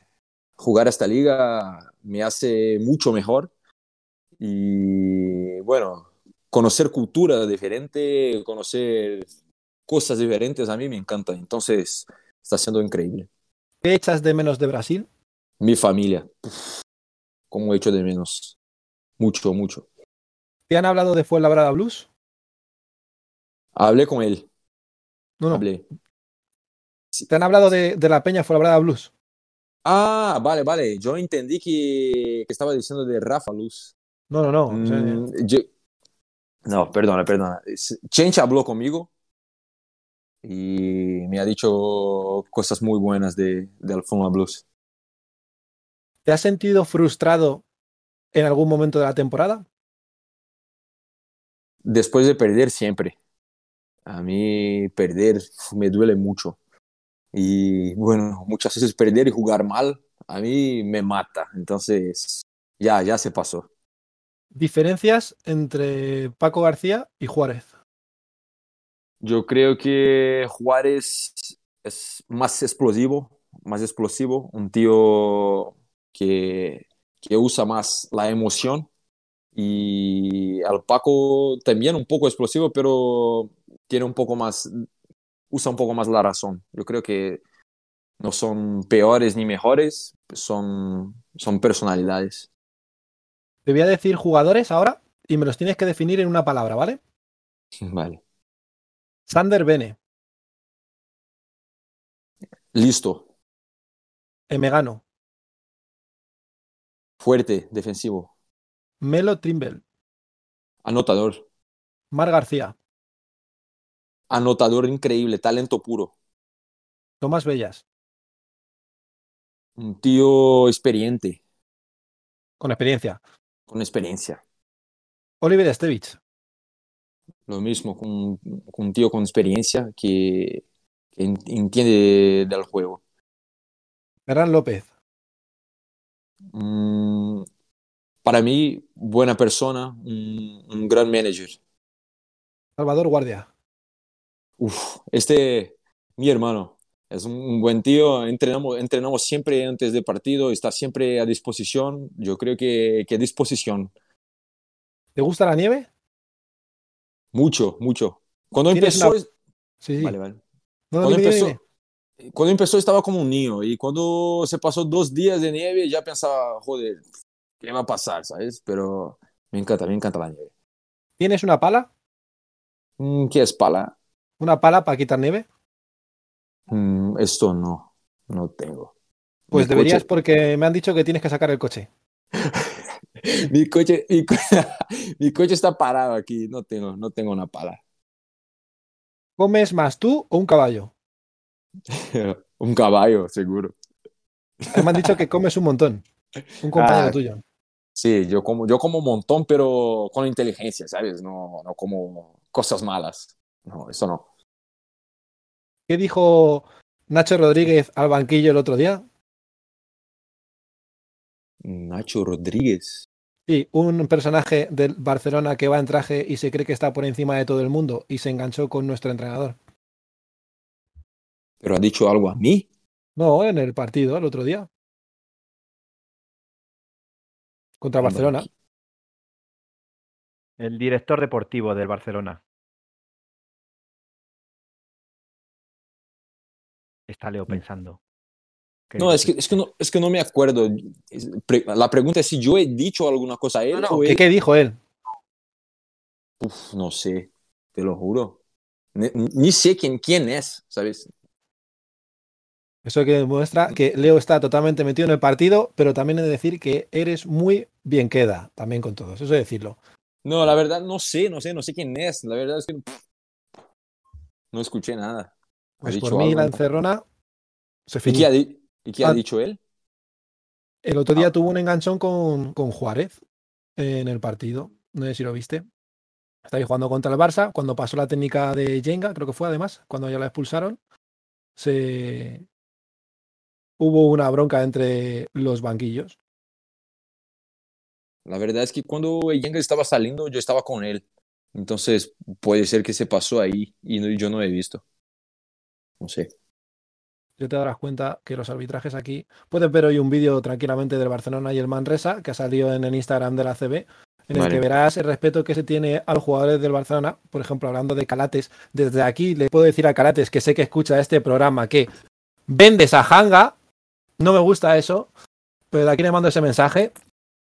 jugar esta liga me hace mucho mejor y bueno, conocer cultura diferente, conocer cosas diferentes a mí me encanta. Entonces está siendo increíble. ¿Qué echas de menos de Brasil? Mi familia, uf, como he hecho de menos. Mucho, mucho. ¿Te han hablado de Fuenlabrada Blues? Hablé con él, No, no. hablé. ¿Te han hablado de, de la Peña Fuenlabrada Blues? Ah, vale, vale. Yo entendí que, que estaba diciendo de Rafa Luz. No, no, no. Mm, yo- No, perdona, perdona. Chencha habló conmigo y me ha dicho cosas muy buenas de, del Fórmula Blues. ¿Te has sentido frustrado en algún momento de la temporada? Después de perder siempre. A mí perder me duele mucho. Y bueno, muchas veces perder y jugar mal a mí me mata. Entonces, ya, ya se pasó. Diferencias entre Paco García y Juárez. Yo creo que Juárez es más explosivo, más explosivo, un tío que, que usa más la emoción y al Paco también un poco explosivo, pero tiene un poco más, usa un poco más la razón. Yo creo que no son peores ni mejores, son, son personalidades. Te voy a decir jugadores ahora y me los tienes que definir en una palabra, ¿vale? [LAUGHS] Vale. Sander Bene. Listo. Emegano. Fuerte, defensivo. Melo Trimble. Anotador. Mar García. Anotador increíble, talento puro. Tomás Bellas. Un tío experiente. Con experiencia. Con experiencia. Oliver Estevich. Lo mismo, con, con un tío con experiencia que, que entiende del juego. Ferran López. Mm, para mí, buena persona, un, un, gran manager. Salvador Guardia. Uf, este, mi hermano, es un buen tío, entrenamos, entrenamos siempre antes del partido, está siempre a disposición, yo creo que, que a disposición. ¿Te gusta la nieve? Mucho, mucho. Cuando empezó... Sí, sí. Vale, vale. No, cuando, dime, empezó, dime. cuando empezó estaba como un niño y cuando se pasó dos días de nieve ya pensaba, joder, ¿qué va a pasar? ¿Sabes? Pero me encanta, me encanta la nieve. ¿Tienes una pala? Mm, ¿Qué es pala? ¿Una pala para quitar nieve? Mm, esto no, no tengo. Pues Mi deberías coche- porque me han dicho que tienes que sacar el coche. [LAUGHS] mi coche, mi, co- [LAUGHS] mi coche está parado aquí, no tengo, no tengo una pala. ¿Comes más tú o un caballo? [LAUGHS] un caballo, seguro. Me han dicho que comes un montón. Un compañero Ah. tuyo. Sí, yo como, yo como un montón, pero con inteligencia, ¿sabes? No, no como cosas malas. No, eso no. ¿Qué dijo Nacho Rodríguez al banquillo el otro día? Nacho Rodríguez. Sí, un personaje del Barcelona que va en traje y se cree que está por encima de todo el mundo y se enganchó con nuestro entrenador. Pero ha dicho algo a mí. No, en el partido el otro día. Contra Barcelona. El director deportivo del Barcelona. Está Leo pensando. ¿Qué No, es que, es, que no, es que no me acuerdo. La pregunta es si yo he dicho alguna cosa a él No, no, o ¿qué, él- qué dijo él? Uf, no sé, te lo juro. Ni, ni sé quién, quién es, ¿sabes? Eso que demuestra que Leo está totalmente metido en el partido, pero también he de decir que eres muy bien queda también con todos. Eso es decirlo. No, la verdad no sé, no sé, no sé quién es. La verdad es que pff, no escuché nada. ¿Ha Pues por mí algo? la encerrona se ¿Y qué ha, y qué ha Ah. dicho él? El otro día Ah. tuvo un enganchón con, con Juárez en el partido. No sé si lo viste. Está ahí jugando contra el Barça. Cuando pasó la técnica de Jenga, creo que fue además, cuando ya la expulsaron, se hubo una bronca entre los banquillos. La verdad es que cuando Yenga estaba saliendo, yo estaba con él. Entonces puede ser que se pasó ahí y no- yo no he visto. Sé. Ya te darás cuenta que los arbitrajes aquí. Puedes ver hoy un vídeo tranquilamente del Barcelona y el Manresa, que ha salido en el Instagram de la CB, en el que verás el respeto que se tiene a los jugadores del Barcelona. Por ejemplo, hablando de Calates, desde aquí le puedo decir a Calates, que sé que escucha este programa, que vendes a Hanga. No me gusta eso, pero de aquí le mando ese mensaje.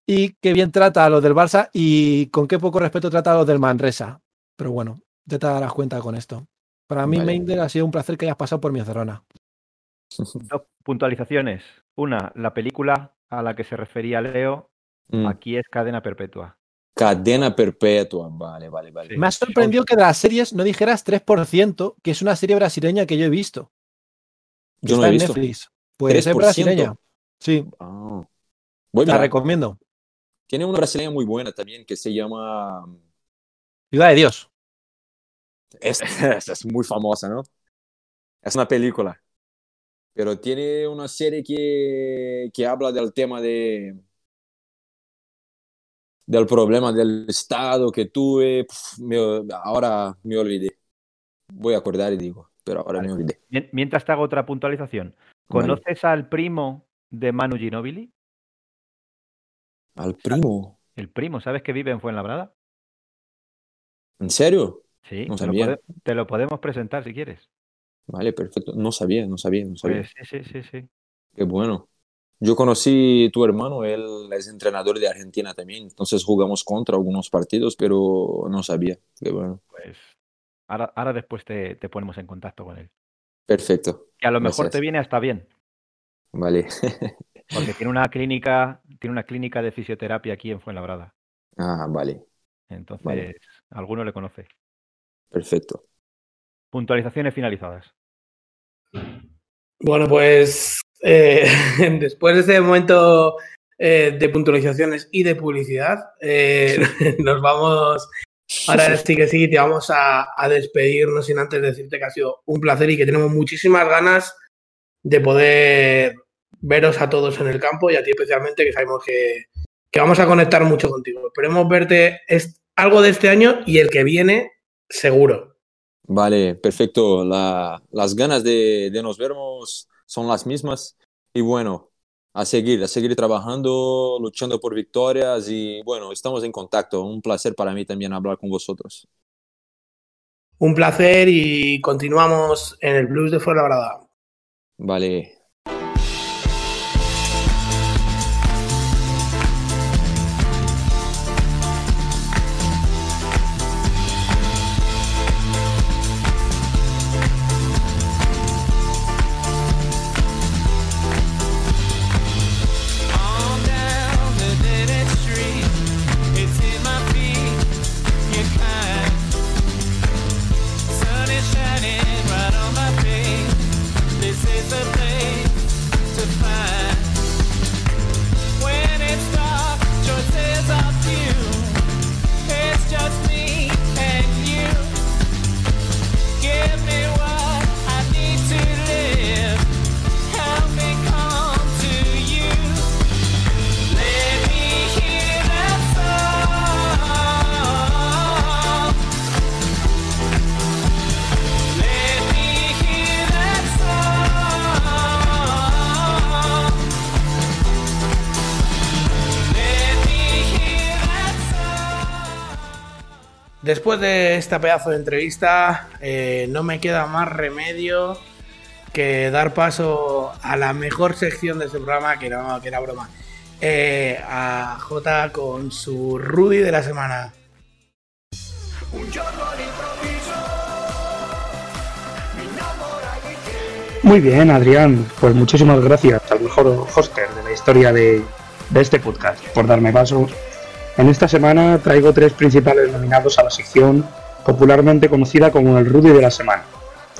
Y que bien trata a los del Barça y con qué poco respeto trata a los del Manresa. Pero bueno, ya te darás cuenta con esto. Para mí, Vale. Meinder, ha sido un placer que hayas pasado por mi encerrona. [LAUGHS] Dos puntualizaciones. Una, la película a la que se refería Leo, Mm. aquí es cadena perpetua. Cadena perpetua. Vale, vale, vale. Sí. Me ha sorprendido que de las series no dijeras 3%, que es una serie brasileña que yo he visto. Yo no está he en visto. Netflix. Pues es 3%. brasileña. Sí, Ah. Voy la mirar. recomiendo. Tiene una brasileña muy buena también que se llama. Ciudad de Dios. Es, esa [LAUGHS] es muy famosa, ¿no? Es una película. Pero tiene una serie que, que habla del tema de. del problema del Estado que tuve. Pf, me- ahora me olvidé. Voy a acordar y digo, pero ahora me olvidé. Mien- Mientras te hago otra puntualización. Vale. ¿Conoces al primo de Manu Ginóbili? Al primo. El primo, ¿sabes que vive en Fuenlabrada? ¿En serio? Sí, No te, lo sabía. pode- te lo podemos presentar si quieres. Vale, perfecto. No sabía, no sabía, no sabía. Pues sí, sí, sí, sí. Qué bueno. Yo conocí tu hermano, él es entrenador de Argentina también, entonces jugamos contra algunos partidos, pero no sabía. Qué bueno. Pues ahora, ahora después te, te ponemos en contacto con él. Perfecto. Que a lo mejor Gracias. te viene hasta bien, Vale. [LAUGHS] porque tiene una clínica, tiene una clínica de fisioterapia aquí en Fuenlabrada. ah, vale. Entonces, Vale. alguno le conoce. Perfecto. Puntualizaciones finalizadas. Bueno, pues eh, [LAUGHS] después de este momento eh, de puntualizaciones y de publicidad, eh, [LAUGHS] nos vamos. Ahora sí que sí, te vamos a, a despedirnos sin antes decirte que ha sido un placer y que tenemos muchísimas ganas de poder veros a todos en el campo y a ti especialmente, que sabemos que, que vamos a conectar mucho contigo. Esperemos verte es, algo de este año y el que viene, seguro. Vale, perfecto. La- las ganas de, de nos vernos son las mismas. Y bueno, a seguir, a seguir trabajando, luchando por victorias y bueno, estamos en contacto. Un placer para mí también hablar con vosotros. Un placer y continuamos en el Blues de Fuenlabrada. Vale. Pedazo de entrevista, eh, no me queda más remedio que dar paso a la mejor sección de este programa, que no, que era broma. Eh, a J con su Rudy de la semana. Muy bien, Adrián. Pues muchísimas gracias al mejor hoster de la historia de, de este podcast por darme paso. En esta semana traigo tres principales nominados a la sección popularmente conocida como el Rudy de la semana.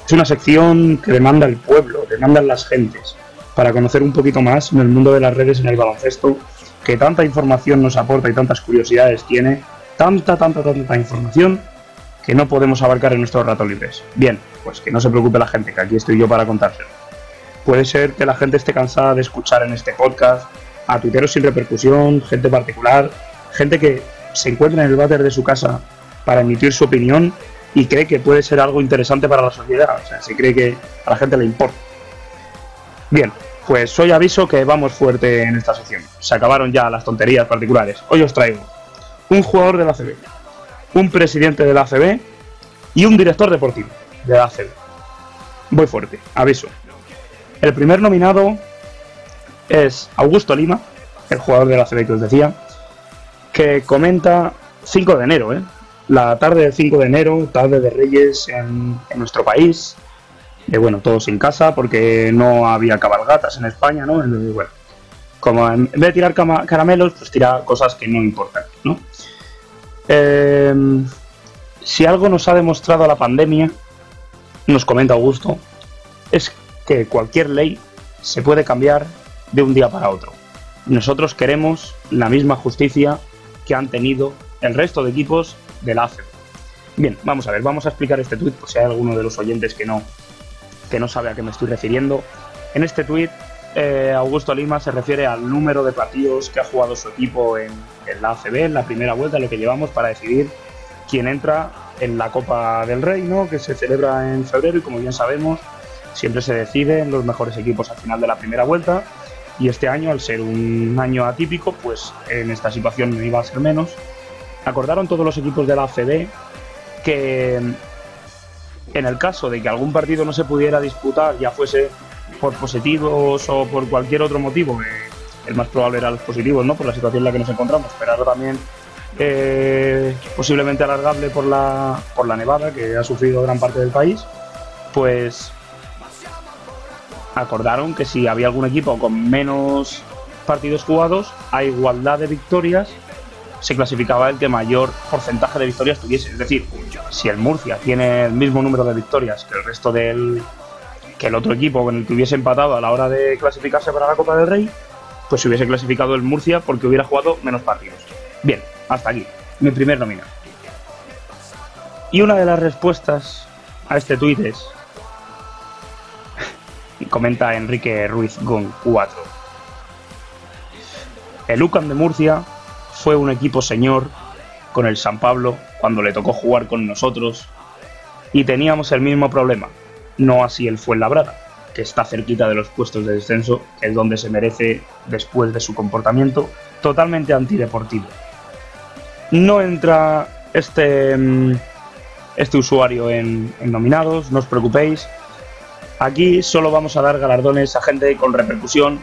Es una sección que demanda el pueblo, demandan las gentes, para conocer un poquito más en el mundo de las redes en el baloncesto, que tanta información nos aporta y tantas curiosidades tiene, tanta, tanta, tanta información que no podemos abarcar en nuestros ratos libres. Bien, pues que no se preocupe la gente, que aquí estoy yo para contárselo. Puede ser que la gente esté cansada de escuchar en este podcast a tuiteros sin repercusión, gente particular, gente que se encuentra en el váter de su casa para emitir su opinión y cree que puede ser algo interesante para la sociedad, o sea, se cree que a la gente le importa. Bien, pues hoy aviso que vamos fuerte en esta sección. Se acabaron ya las tonterías particulares. Hoy os traigo un jugador de la ACB, un presidente de la ACB y un director deportivo de la ACB. Voy fuerte, aviso. El primer nominado es Augusto Lima, el jugador de la ACB que os decía, que comenta 5 de enero, ¿eh? La tarde del 5 de enero, tarde de Reyes en, nuestro país. Eh, bueno, todos en casa porque no había cabalgatas en España, ¿no? Eh, bueno, como en vez de tirar caramelos, pues tira cosas que no importan, ¿no? Eh, si algo nos ha demostrado la pandemia, nos comenta Augusto, es que cualquier ley se puede cambiar de un día para otro. Nosotros queremos la misma justicia que han tenido el resto de equipos del ACB. Bien, vamos a ver, vamos a explicar este tuit por si hay alguno de los oyentes que no, que no sabe a qué me estoy refiriendo. En este tuit, eh, Augusto Lima se refiere al número de partidos que ha jugado su equipo en, en la ACB, en la primera vuelta, lo que llevamos para decidir quién entra en la Copa del Rey, ¿no? que se celebra en febrero y como bien sabemos, siempre se decide en los mejores equipos al final de la primera vuelta. Y este año, al ser un año atípico, pues en esta situación no iba a ser menos. Acordaron todos los equipos de la ACB que en el caso de que algún partido no se pudiera disputar, ya fuese por positivos o por cualquier otro motivo, que el más probable era los positivos, ¿no? Por la situación en la que nos encontramos, pero ahora también eh, posiblemente alargable por la, por la nevada que ha sufrido gran parte del país, pues acordaron que si había algún equipo con menos partidos jugados, a igualdad de victorias, se clasificaba el que mayor porcentaje de victorias tuviese. Es decir, si el Murcia tiene el mismo número de victorias que el resto del que el otro equipo con el que hubiese empatado a la hora de clasificarse para la Copa del Rey, pues se hubiese clasificado el Murcia porque hubiera jugado menos partidos. Bien, hasta aquí, mi primer nominado. Y una de las respuestas a este tuit es, [LAUGHS] comenta Enrique Ruiz Gon 4. El UCAM de Murcia fue un equipo señor con el San Pablo cuando le tocó jugar con nosotros y teníamos el mismo problema, no así el Fuenlabrada, que está cerquita de los puestos de descenso, que es donde se merece después de su comportamiento totalmente antideportivo. No entra este, mm, este usuario en, en nominados, no os preocupéis. Aquí solo vamos a dar galardones a gente con repercusión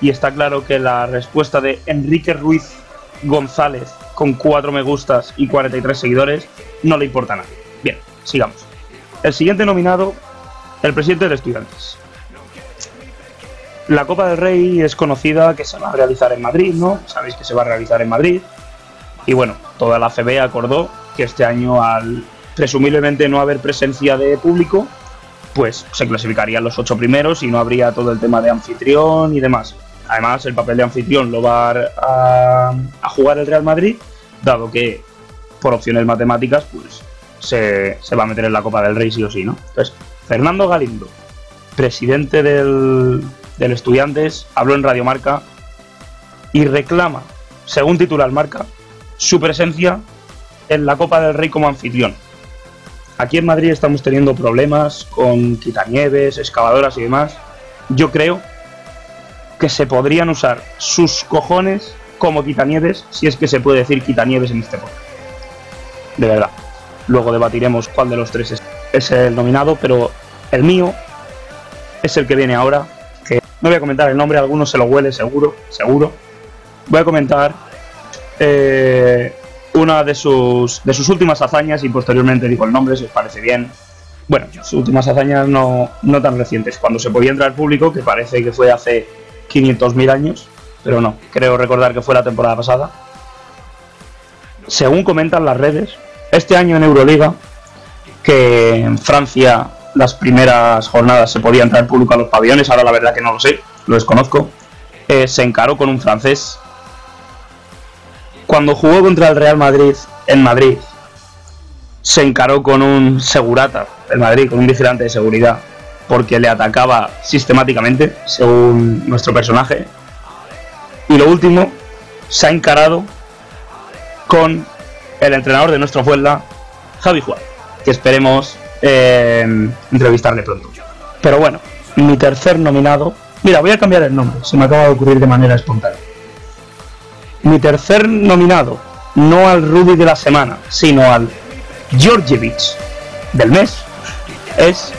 y está claro que la respuesta de Enrique Ruiz González con 4 me gustas y 43 seguidores no le importa a nadie. Bien, sigamos. El siguiente nominado, el presidente de Estudiantes. La Copa del Rey es conocida que se va a realizar en Madrid, ¿no? Sabéis que se va a realizar en Madrid. Y bueno, toda la CB acordó que este año, al presumiblemente no haber presencia de público, pues se clasificarían los ocho primeros y no habría todo el tema de anfitrión y demás. Además, el papel de anfitrión lo va a, jugar el Real Madrid, dado que por opciones matemáticas, pues se, se va a meter en la Copa del Rey sí o sí, ¿no? Entonces, Fernando Galindo, presidente del, del Estudiantes, habló en Radio Marca y reclama, según titular Marca, su presencia en la Copa del Rey como anfitrión. Aquí en Madrid estamos teniendo problemas con quitanieves, excavadoras y demás. Yo creo que se podrían usar sus cojones como quitanieves, si es que se puede decir quitanieves en este podcast. De verdad. Luego debatiremos cuál de los tres es, el nominado, pero el mío es el que viene ahora. Que no voy a comentar el nombre, algunos se lo huele seguro, seguro. Voy a comentar eh, una de sus, de sus últimas hazañas y posteriormente digo el nombre si os parece bien. Bueno, sus últimas hazañas no, no tan recientes, cuando se podía entrar al público, que parece que fue hace 500.000 años, pero no, creo recordar que fue la temporada pasada. Según comentan las redes, este año en Euroliga, que en Francia las primeras jornadas se podía entrar público a los pabellones, ahora la verdad que no lo sé, lo desconozco, eh, se encaró con un francés. Cuando jugó contra el Real Madrid en Madrid, se encaró con un segurata del Madrid, con un vigilante de seguridad, porque le atacaba sistemáticamente, según nuestro personaje. Y lo último, se ha encarado con el entrenador de nuestro Fuenla, Javi Juan, que esperemos eh, entrevistarle pronto. Pero bueno, mi tercer nominado. Mira, voy a cambiar el nombre, se me acaba de ocurrir de manera espontánea. Mi tercer nominado, no al Rudy de la semana, sino al Georgievich del mes, es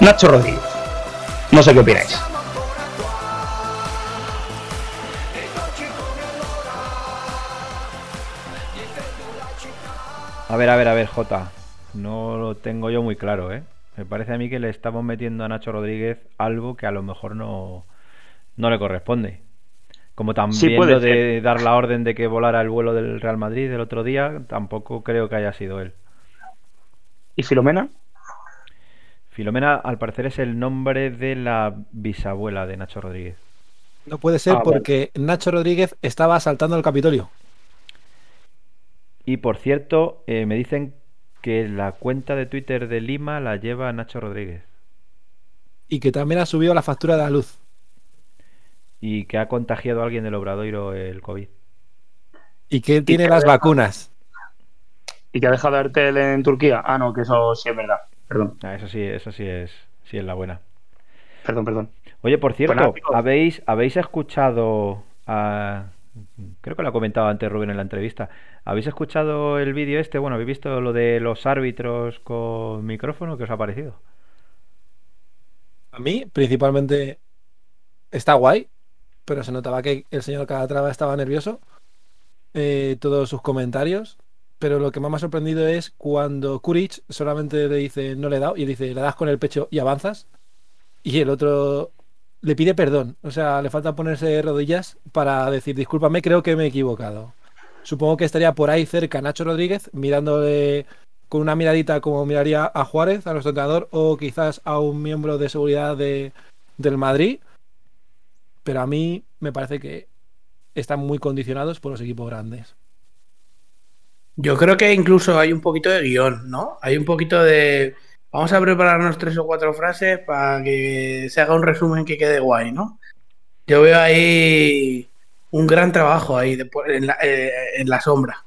Nacho Rodríguez. No sé qué opináis. A ver, a ver, a ver, Jota. No lo tengo yo muy claro, ¿eh? Me parece a mí que le estamos metiendo a Nacho Rodríguez algo que a lo mejor no, no le corresponde. Como también puede lo de dar la orden de que volara el vuelo del Real Madrid el otro día, tampoco creo que haya sido él. ¿Y Filomena? Filomena, al parecer, es el nombre de la bisabuela de Nacho Rodríguez. No puede ser Ah, vale. porque Nacho Rodríguez estaba asaltando el Capitolio. Y por cierto, eh, me dicen que la cuenta de Twitter de Lima la lleva Nacho Rodríguez Y que también ha subido la factura de la luz. y que ha contagiado a alguien del Obradoiro el COVID. Y que tiene que las vacunas. ¿Y que ha dejado Artel en Turquía? Ah, no, que eso sí es verdad. Perdón, Ah, eso sí, eso sí es, sí es la buena. perdón, perdón. Oye, por cierto, Fanáticos. ¿habéis, ¿habéis escuchado a... Creo que lo ha comentado antes Rubén en la entrevista. ¿Habéis escuchado el vídeo este? Bueno, ¿habéis visto lo de los árbitros con micrófono? ¿Qué os ha parecido? A mí, principalmente, está guay, pero se notaba que el señor Calatrava estaba nervioso. eh, todos sus comentarios. Pero lo que más me ha sorprendido es cuando Kuric solamente le dice no le he dado y dice le das con el pecho y avanzas. Y el otro le pide perdón. O sea, le falta ponerse rodillas para decir discúlpame, creo que me he equivocado. Supongo que estaría por ahí cerca Nacho Rodríguez mirándole con una miradita como miraría a Juárez, a nuestro entrenador, o quizás a un miembro de seguridad de, del Madrid. Pero a mí me parece que están muy condicionados por los equipos grandes. Yo creo que incluso hay un poquito de guion, ¿no? Hay un poquito de. Vamos a prepararnos tres o cuatro frases para que se haga un resumen que quede guay, ¿no? Yo veo ahí un gran trabajo ahí en, la, eh, en la sombra.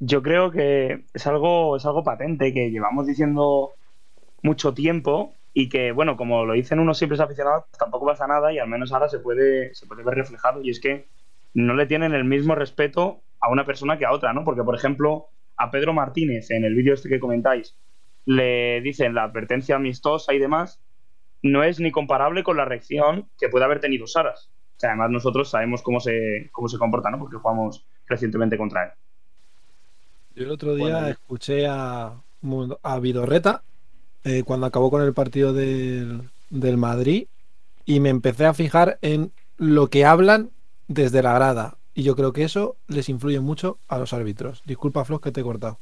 Yo creo que es algo, es algo patente que llevamos diciendo mucho tiempo y que, bueno, como lo dicen unos simples aficionados, pues tampoco pasa nada y al menos ahora se puede, se puede ver reflejado. Y es que no le tienen el mismo respeto a una persona que a otra, ¿no? Porque, por ejemplo, a Pedro Martínez, en el vídeo este que comentáis, le dicen la advertencia amistosa y demás, no es ni comparable con la reacción que puede haber tenido Saras. O sea, además nosotros sabemos cómo se, cómo se comporta, ¿no? Porque jugamos recientemente contra él. Yo el otro día Bueno. escuché a, a Vidorreta eh, cuando acabó con el partido del, del Madrid y me empecé a fijar en lo que hablan desde la grada. Y yo creo que eso les influye mucho a los árbitros. Disculpa, Flos, que te he cortado.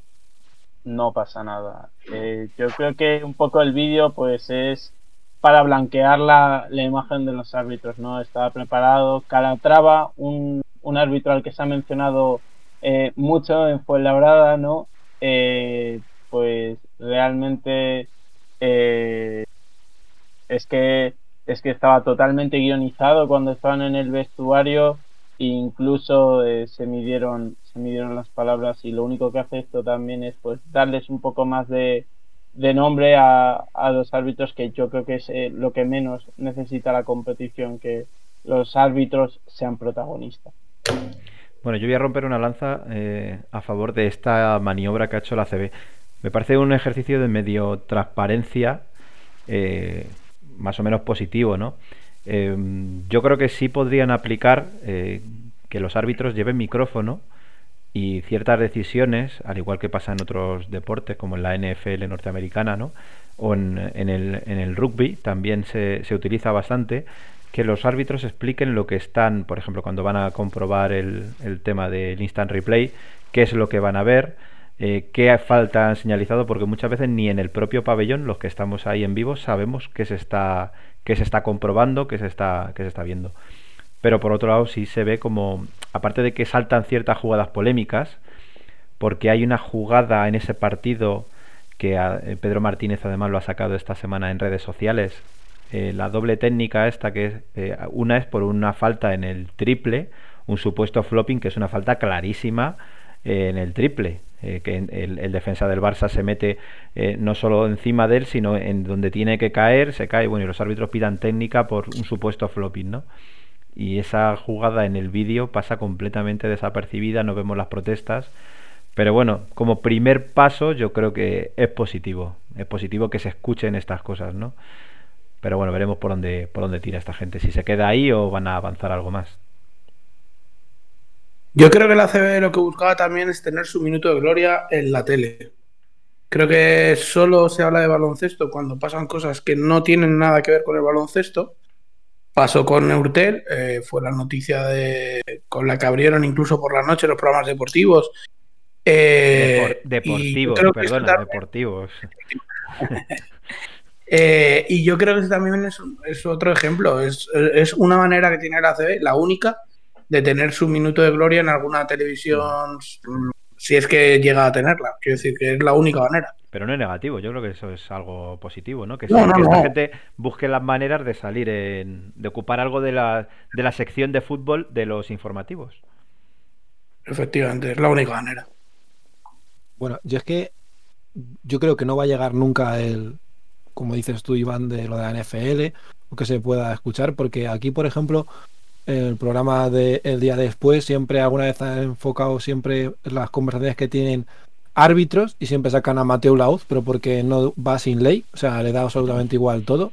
No pasa nada. Eh, yo creo que un poco el vídeo pues es para blanquear la, la imagen de los árbitros, ¿no? Estaba preparado Calatrava, un, un árbitro al que se ha mencionado eh, mucho en Fuenlabrada, ¿no? Eh, pues realmente es que es que estaba totalmente guionizado cuando estaban en el vestuario incluso eh, se midieron se midieron las palabras y lo único que hace esto también es pues darles un poco más de, de nombre a, a los árbitros que yo creo que es eh, lo que menos necesita la competición que los árbitros sean protagonistas Bueno, yo voy a romper una lanza eh, a favor de esta maniobra que ha hecho la CB. Me parece un ejercicio de medio transparencia eh, más o menos positivo, ¿no? Eh, yo creo que sí podrían aplicar eh, que los árbitros lleven micrófono y ciertas decisiones, al igual que pasa en otros deportes como en la NFL norteamericana, ¿no? O en, el, rugby también se, utiliza bastante, que los árbitros expliquen lo que están, por ejemplo, cuando van a comprobar el, el tema del instant replay, qué es lo que van a ver, eh, qué falta han señalizado, porque muchas veces ni en el propio pabellón, los que estamos ahí en vivo, sabemos qué se está, qué se está comprobando, qué se está, qué se está viendo. Pero por otro lado, sí se ve como, aparte de que saltan ciertas jugadas polémicas, porque hay una jugada en ese partido que a- eh, Pedro Martínez además lo ha sacado esta semana en redes sociales, eh, la doble técnica esta que es, eh, una es por una falta en el triple, un supuesto flopping que es una falta clarísima en el triple, eh, que el defensa del Barça se mete eh, no solo encima de él, sino en donde tiene que caer, se cae, bueno, y los árbitros pidan técnica por un supuesto flopping, ¿no? Y esa jugada en el vídeo pasa completamente desapercibida, no vemos las protestas. Pero bueno, como primer paso yo creo que es positivo. Es positivo que se escuchen estas cosas, ¿no? Pero bueno, veremos por dónde, por dónde tira esta gente. Si se queda ahí o van a avanzar algo más. Yo creo que la CB lo que buscaba también es tener su minuto de gloria en la tele. Creo que solo se habla de baloncesto cuando pasan cosas que no tienen nada que ver con el baloncesto. Pasó con Eurtel, eh, fue la noticia de, con la que abrieron incluso por la noche los programas deportivos. Eh, Depor- deportivos, perdona, también- deportivos. [LAUGHS] Eh, y yo creo que ese también es, es otro ejemplo. Es, es una manera que tiene la CB, la única, de tener su minuto de gloria en alguna televisión, mm, si es que llega a tenerla. Quiero decir que es la única manera. Pero no es negativo, yo creo que eso es algo positivo, ¿no? Que, No, sí, no, que esta no. gente busque las maneras de salir, en, de ocupar algo de la, de la sección de fútbol de los informativos. Efectivamente, es la única manera. Bueno, yo es que yo creo que no va a llegar nunca el, como dices tú, Iván, de lo de la NFL que se pueda escuchar, porque aquí, por ejemplo, el programa de El Día Después siempre alguna vez ha enfocado siempre las conversaciones que tienen árbitros y siempre sacan a Mateo Lauz, pero porque no va sin ley, o sea, le da absolutamente igual todo.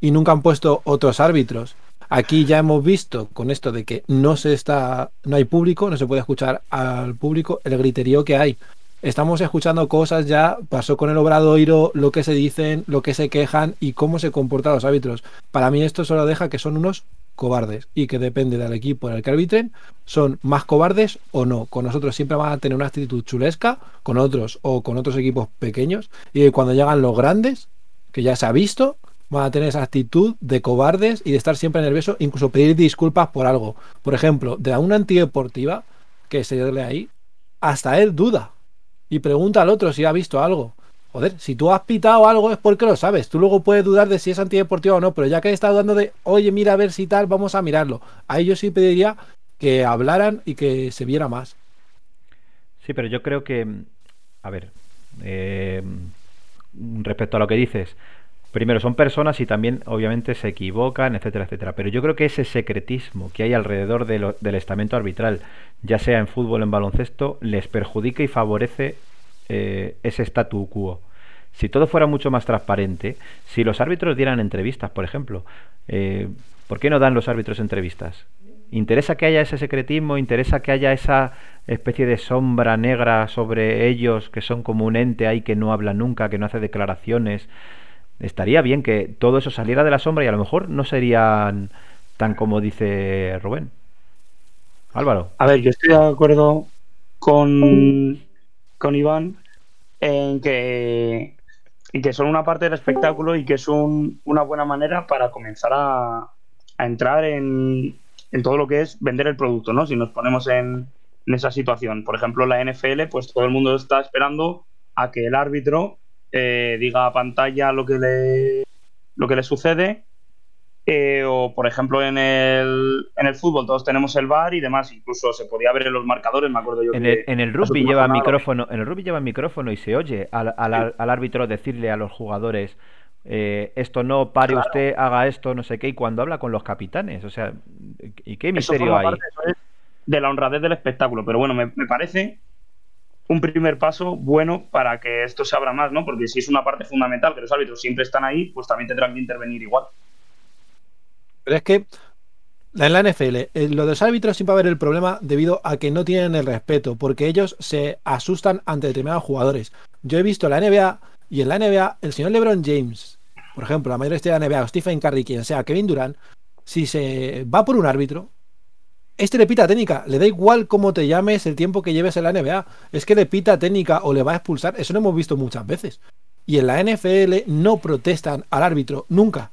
Y nunca han puesto otros árbitros. Aquí ya hemos visto con esto de que no se está, no hay público, no se puede escuchar al público el griterío que hay. Estamos escuchando cosas ya, pasó con el Obradoiro, lo que se dicen, lo que se quejan y cómo se comportan los árbitros. Para mí esto solo deja que son unos cobardes y que depende del equipo en el que arbitren, son más cobardes o no. Con nosotros siempre van a tener una actitud chulesca, con otros o con otros equipos pequeños, y cuando llegan los grandes, que ya se ha visto, van a tener esa actitud de cobardes y de estar siempre nervioso, incluso pedir disculpas por algo. Por ejemplo, de una antideportiva que se lee ahí, hasta él duda y pregunta al otro si ha visto algo. Joder, si tú has pitado algo es porque lo sabes. Tú luego puedes dudar de si es antideportivo o no, pero ya que estado dudando de, oye, mira a ver si tal, vamos a mirarlo. Ahí yo sí pediría que hablaran y que se viera más. Sí, pero yo creo que, a ver, eh, respecto a lo que dices, primero son personas y también obviamente se equivocan, etcétera, etcétera. Pero yo creo que ese secretismo que hay alrededor del estamento arbitral, ya sea en fútbol o en baloncesto, les perjudica y favorece eh, ese statu quo. Si todo fuera mucho más transparente, si los árbitros dieran entrevistas, por ejemplo, eh, ¿por qué no dan los árbitros entrevistas? ¿Interesa que haya ese secretismo? ¿Interesa que haya esa especie de sombra negra sobre ellos que son como un ente ahí que no habla nunca, que no hace declaraciones? Estaría bien que todo eso saliera de la sombra y a lo mejor no serían tan como dice Rubén. Álvaro. A ver, yo estoy de acuerdo con, con Iván en que, en que son una parte del espectáculo y que es un- una buena manera para comenzar a, entrar en, en todo lo que es vender el producto, ¿no? Si nos ponemos en, en esa situación. Por ejemplo, la NFL, pues todo el mundo está esperando a que el árbitro eh, diga a pantalla lo que le, lo que le sucede eh, o, por ejemplo, en el, en el fútbol todos tenemos el bar y demás. Incluso se podía ver en los marcadores, me acuerdo yo. En que el, en el rugby lleva jornada- micrófono, en el rugby lleva micrófono y se oye al, al- al árbitro decirle a los jugadores eh, esto no, pare Claro. usted, haga esto, no sé qué, y cuando habla con los capitanes, o sea, ¿y qué misterio hay? parte, eso es, de la honradez del espectáculo. Pero bueno, me, me parece un primer paso bueno para que esto se abra más, ¿no? Porque si es una parte fundamental, que los árbitros siempre están ahí, pues también tendrán que intervenir igual. Pero es que en la NFL, eh, lo de los árbitros siempre va a haber el problema debido a que no tienen el respeto, porque ellos se asustan ante determinados jugadores. Yo he visto la NBA y en la NBA el señor LeBron James, por ejemplo, la mayor estrella de la NBA, o Stephen Curry, quien sea, Kevin Durant, si se va por un árbitro, este le pita técnica, le da igual cómo te llames, el tiempo que lleves en la NBA, es que le pita técnica o le va a expulsar, eso lo hemos visto muchas veces. Y en la NFL no protestan al árbitro, nunca.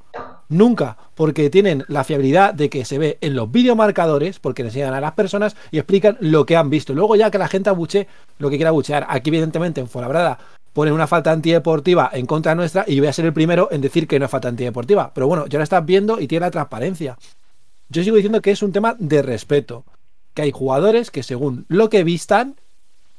Nunca, porque tienen la fiabilidad de que se ve en los videomarcadores, porque le enseñan a las personas y explican lo que han visto. Luego ya que la gente abuche lo que quiera abuchear. Aquí evidentemente en Fuenlabrada ponen una falta antideportiva en contra nuestra y voy a ser el primero en decir que no es falta antideportiva. Pero bueno, ya lo estás viendo y tiene la transparencia. Yo sigo diciendo que es un tema de respeto. Que hay jugadores que según lo que vistan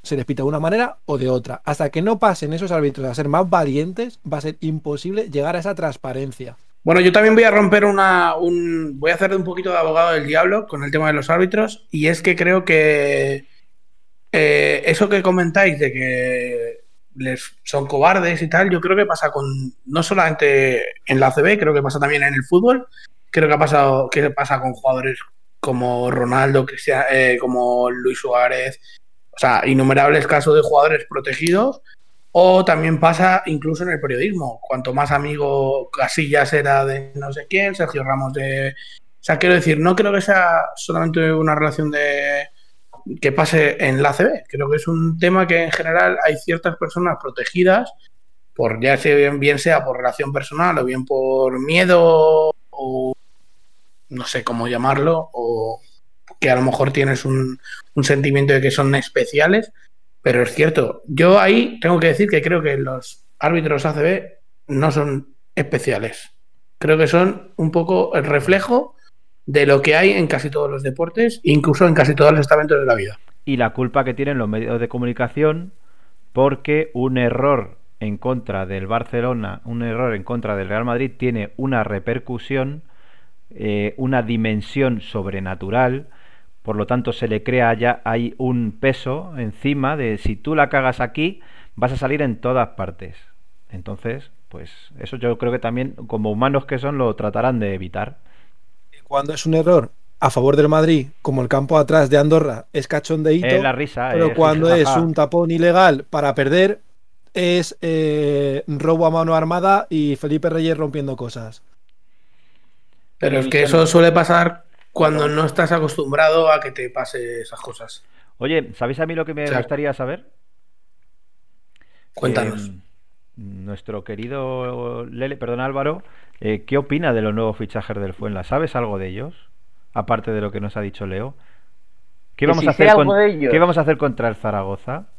se les pita de una manera o de otra. Hasta que no pasen esos árbitros a ser más valientes, va a ser imposible llegar a esa transparencia. Bueno, yo también voy a romper una. Un, voy a hacer un poquito de abogado del diablo con el tema de los árbitros. Y es que creo que eh, eso que comentáis de que les son cobardes y tal, yo creo que pasa con. No solamente en la CB, creo que pasa también en el fútbol. Creo que ha pasado. que pasa con jugadores como Ronaldo, Cristian, eh, como Luis Suárez. O sea, innumerables casos de jugadores protegidos. O también pasa incluso en el periodismo. Cuanto más amigo Casillas era de no sé quién, Sergio Ramos de. O sea, quiero decir, no creo que sea solamente una relación de que pase en la CB. Creo que es un tema que en general hay ciertas personas protegidas, por ya sea bien, sea por relación personal o bien por miedo o no sé cómo llamarlo, o que a lo mejor tienes un sentimiento de que son especiales, pero es cierto. Yo ahí tengo que decir que creo que los árbitros ACB no son especiales. Creo que son un poco el reflejo de lo que hay en casi todos los deportes, incluso en casi todos los estamentos de la vida. Y la culpa que tienen los medios de comunicación porque un error en contra del Barcelona, un error en contra del Real Madrid, tiene una repercusión, eh, una dimensión sobrenatural, por lo tanto se le crea ya hay un peso encima de si tú la cagas aquí, vas a salir en todas partes. Entonces, pues eso yo creo que también, como humanos que son, lo tratarán de evitar. Cuando es un error a favor del Madrid, como el campo atrás de Andorra, es cachondeíto. Es la risa. pero es cuando es un tapón ilegal para perder, es eh, robo a mano armada y Felipe Reyes rompiendo cosas. Pero es que eso suele pasar cuando no estás acostumbrado a que te pase esas cosas. Oye, ¿sabéis a mí lo que me O sea, gustaría saber? Cuéntanos. Eh, nuestro querido Lele, perdón Álvaro, eh, ¿qué opina de los nuevos fichajes del Fuenla? ¿Sabes algo de ellos? Aparte de lo que nos ha dicho Leo. ¿Qué vamos, si a hacer con-. ¿Qué vamos a hacer contra el Zaragoza?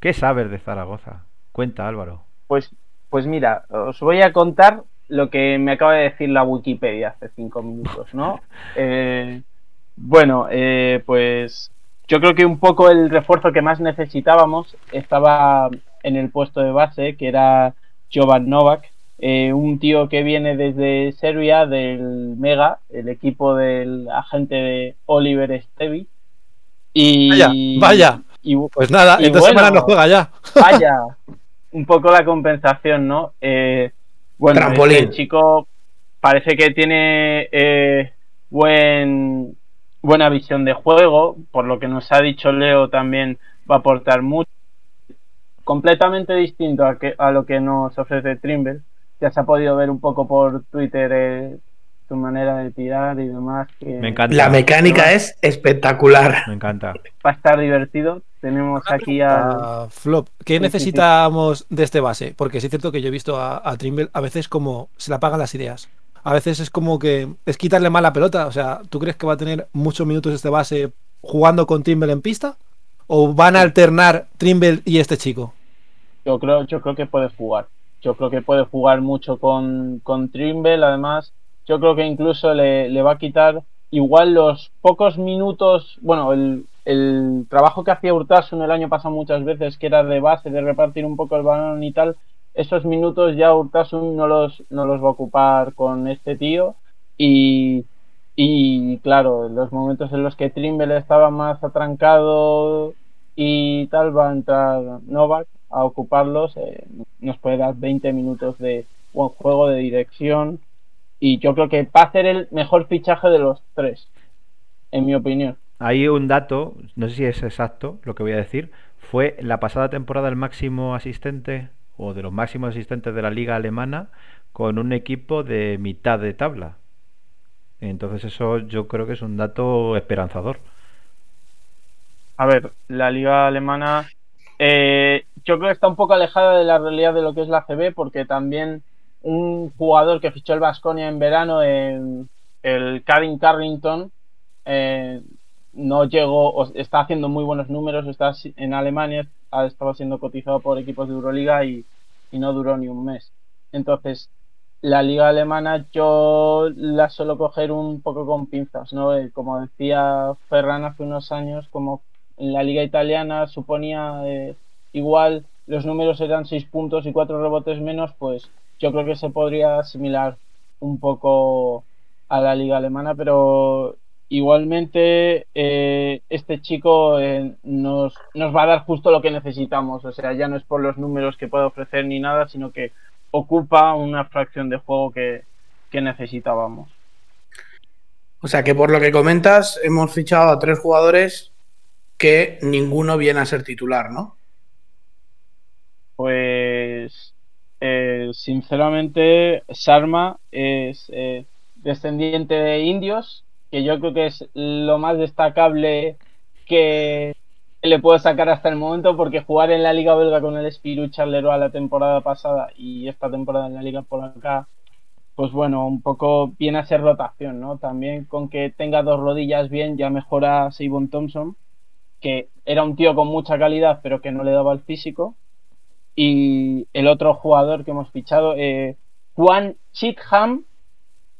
¿Qué sabes de Zaragoza? Cuenta, Álvaro. Pues, pues mira, os voy a contar lo que me acaba de decir la Wikipedia hace cinco minutos, ¿no? Eh, bueno, eh, pues yo creo que un poco el refuerzo que más necesitábamos estaba en el puesto de base, que era Jovan Novak, eh, un tío que viene desde Serbia, del Mega, el equipo del agente de Oliver Stevi. Y, Vaya, vaya. y- Pues nada, en dos bueno. semanas no juega ya. vaya, un poco la compensación, ¿no? Eh, bueno, Trampolín. este chico parece que tiene eh, buen, buena visión de juego, por lo que nos ha dicho Leo también va a aportar mucho. Completamente distinto a, que, a lo que nos ofrece Trimble. Ya se ha podido ver un poco por Twitter eh, su manera de tirar y demás. que Me encanta. La mecánica es espectacular. Me encanta. Va a estar divertido. Tenemos aquí. Ah, Flop, ¿qué Sí, sí, sí. necesitamos de este base? Porque sí es cierto que yo he visto a, a Trimble a veces como se le apagan las ideas. A veces es como que es quitarle mal la pelota. O sea, ¿tú crees que va a tener muchos minutos este base jugando con Trimble en pista? ¿O van a alternar Trimble y este chico? Yo creo, yo creo que puede jugar. Yo creo que puede jugar mucho con, con Trimble. Además, yo creo que incluso le, le va a quitar igual los pocos minutos. Bueno, el, el trabajo que hacía Urtasun el año pasado muchas veces, que era de base, de repartir un poco el balón y tal. Esos minutos ya Urtasun no los, no los va a ocupar con este tío. Y, y claro, los momentos en los que Trimble estaba más atrancado y tal, va a entrar Novak a ocuparlos. eh, nos puede dar 20 minutos de buen juego, de dirección. Y yo creo que va a ser el mejor fichaje de los tres, en mi opinión. Hay un dato, no sé si es exacto lo que voy a decir. Fue la pasada temporada el máximo asistente o de los máximos asistentes de la liga alemana con un equipo de mitad de tabla. Entonces eso yo creo que es un dato esperanzador. A ver, la liga alemana eh, yo creo que está un poco alejada de la realidad de lo que es la CB porque también un jugador que fichó el Vasconia en verano, en el Karin Carrington, eh, no llegó, está haciendo muy buenos números, está en Alemania, ha estado siendo cotizado por equipos de Euroliga y, y no duró ni un mes. Entonces, la liga alemana yo la suelo coger un poco con pinzas, ¿no? Eh, como decía Ferran hace unos años, como en la liga italiana suponía eh, igual los números eran 6 puntos y 4 rebotes menos, pues yo creo que se podría asimilar un poco a la liga alemana, pero igualmente eh, este chico eh, nos, nos va a dar justo lo que necesitamos, o sea, ya no es por los números que puede ofrecer ni nada, sino que ocupa una fracción de juego que, que necesitábamos. O sea que por lo que comentas, hemos fichado a tres jugadores que ninguno viene a ser titular, ¿no? Pues eh, sinceramente Sharma es eh, descendiente de indios, que yo creo que es lo más destacable que le puedo sacar hasta el momento, porque jugar en la Liga Belga con el Spirou Charleroi la temporada pasada y esta temporada en la Liga Polaca, pues bueno, un poco viene a ser rotación, ¿no? También con que tenga dos rodillas bien ya mejora Seibon Thompson, que era un tío con mucha calidad, pero que no le daba el físico y el otro jugador que hemos fichado, eh, Juan Chitham,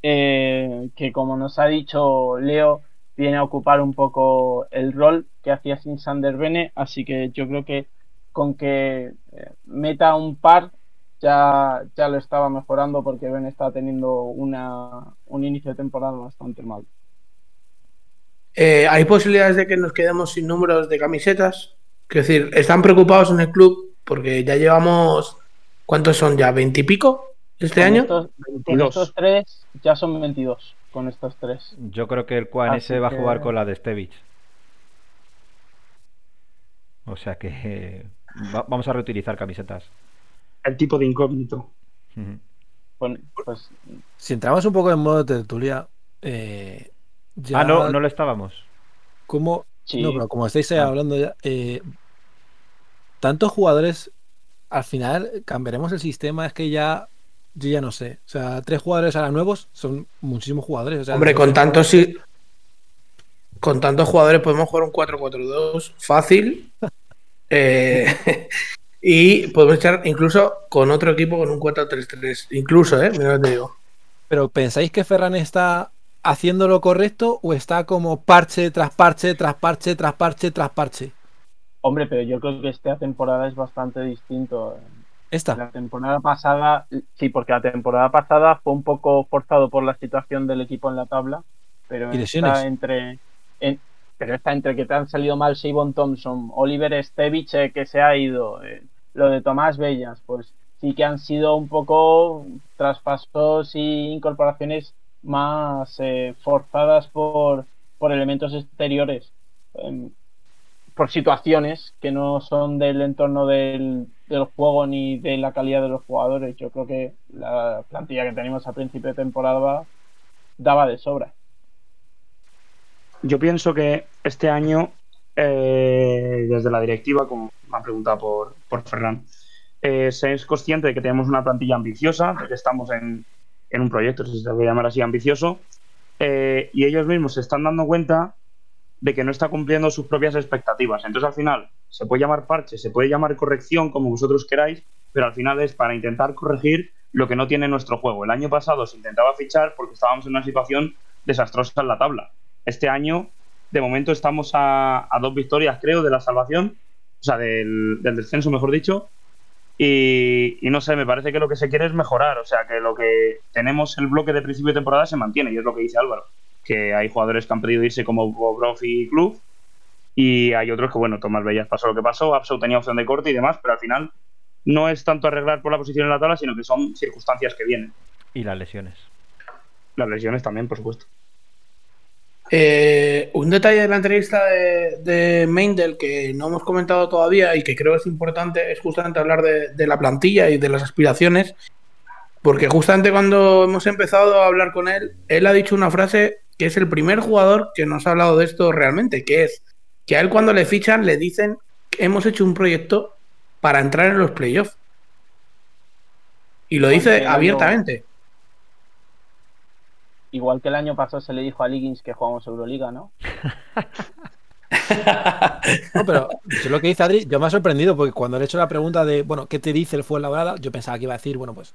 eh, que como nos ha dicho Leo, viene a ocupar un poco el rol que hacía sin Sander Bene, así que yo creo que con que eh, meta un par ya, ya lo estaba mejorando porque Ben está teniendo una, un inicio de temporada bastante mal. ¿Hay posibilidades de que nos quedemos sin números de camisetas? Es decir, ¿están preocupados en el club? Porque ya llevamos, ¿cuántos son ya? ¿Veintipico este Con año? estos, con 22. estos tres ya son 22 con estos tres. Yo creo que el Así ese va a jugar con la de Stevich. O sea que eh, va- vamos a reutilizar camisetas. El tipo de incógnito. Pues, pues Si entramos un poco en modo tertulia, eh, ya Ah, no, no lo estábamos. como sí, no, pero como estáis Ah. hablando ya, eh, tantos jugadores, al final cambiaremos el sistema, es que ya yo ya no sé. O sea, tres jugadores ahora nuevos son muchísimos jugadores. o sea, Hombre, con tantos sí- con tantos jugadores podemos jugar un 4-4-2 fácil. [LAUGHS] Eh, [LAUGHS] y podemos echar incluso con otro equipo con un 4-3-3. Incluso, ¿eh? Mira lo que te digo. Pero ¿pensáis que Ferran está haciendo lo correcto o está como parche tras parche, tras parche, tras parche, tras parche? Hombre, pero yo creo que esta temporada es bastante distinto. Esta. La temporada pasada, sí, porque la temporada pasada fue un poco forzado por la situación del equipo en la tabla, pero está entre, en- pero está entre que te han salido mal Shavon Thompson, Oliver Stevich eh, que se ha ido, eh, lo de Tomás Bellas, pues sí que han sido un poco traspasos y incorporaciones más eh, forzadas por, por elementos exteriores. Em, por situaciones que no son del entorno del, del juego ni de la calidad de los jugadores. Yo creo que la plantilla que tenemos a principio de temporada daba de sobra. Yo pienso que este año, eh, desde la directiva, como me han preguntado por, por Ferran, eh, se es consciente de que tenemos una plantilla ambiciosa, de que estamos en, en un proyecto, si se puede llamar así, ambicioso, eh, y ellos mismos se están dando cuenta de que no está cumpliendo sus propias expectativas. Entonces, al final, se puede llamar parche, se puede llamar corrección, como vosotros queráis, pero al final es para intentar corregir lo que no tiene nuestro juego. El año pasado se intentaba fichar porque estábamos en una situación desastrosa en la tabla. Este año, de momento, estamos a, dos victorias, creo, de la salvación, o sea, del, del descenso, mejor dicho. Y, y no sé, me parece que lo que se quiere es mejorar, o sea, que lo que tenemos el bloque de principio de temporada se mantiene, y es lo que dice Álvaro, que hay jugadores que han pedido irse como Bobrov y Club, y hay otros que, bueno, Tomás Bellas pasó lo que pasó, Absou tenía opción de corte y demás, pero al final no es tanto arreglar por la posición en la tabla, sino que son circunstancias que vienen. Y las lesiones. Las lesiones también, por supuesto. Eh, un detalle de la entrevista de, de Meindel que no hemos comentado todavía y que creo es importante es justamente hablar de, de la plantilla y de las aspiraciones. Porque justamente cuando hemos empezado a hablar con él, él ha dicho una frase que es el primer jugador que nos ha hablado de esto realmente, que es que a él cuando le fichan le dicen que hemos hecho un proyecto para entrar en los playoffs. Y lo dice año- abiertamente. Igual que el año pasado se le dijo a Liggins que jugamos Euroliga, ¿no? [LAUGHS] No, pero yo lo que dice Adri, yo me ha sorprendido porque cuando le he hecho la pregunta de, bueno, ¿qué te dice el Fuenlabrada? Yo pensaba que iba a decir, bueno, pues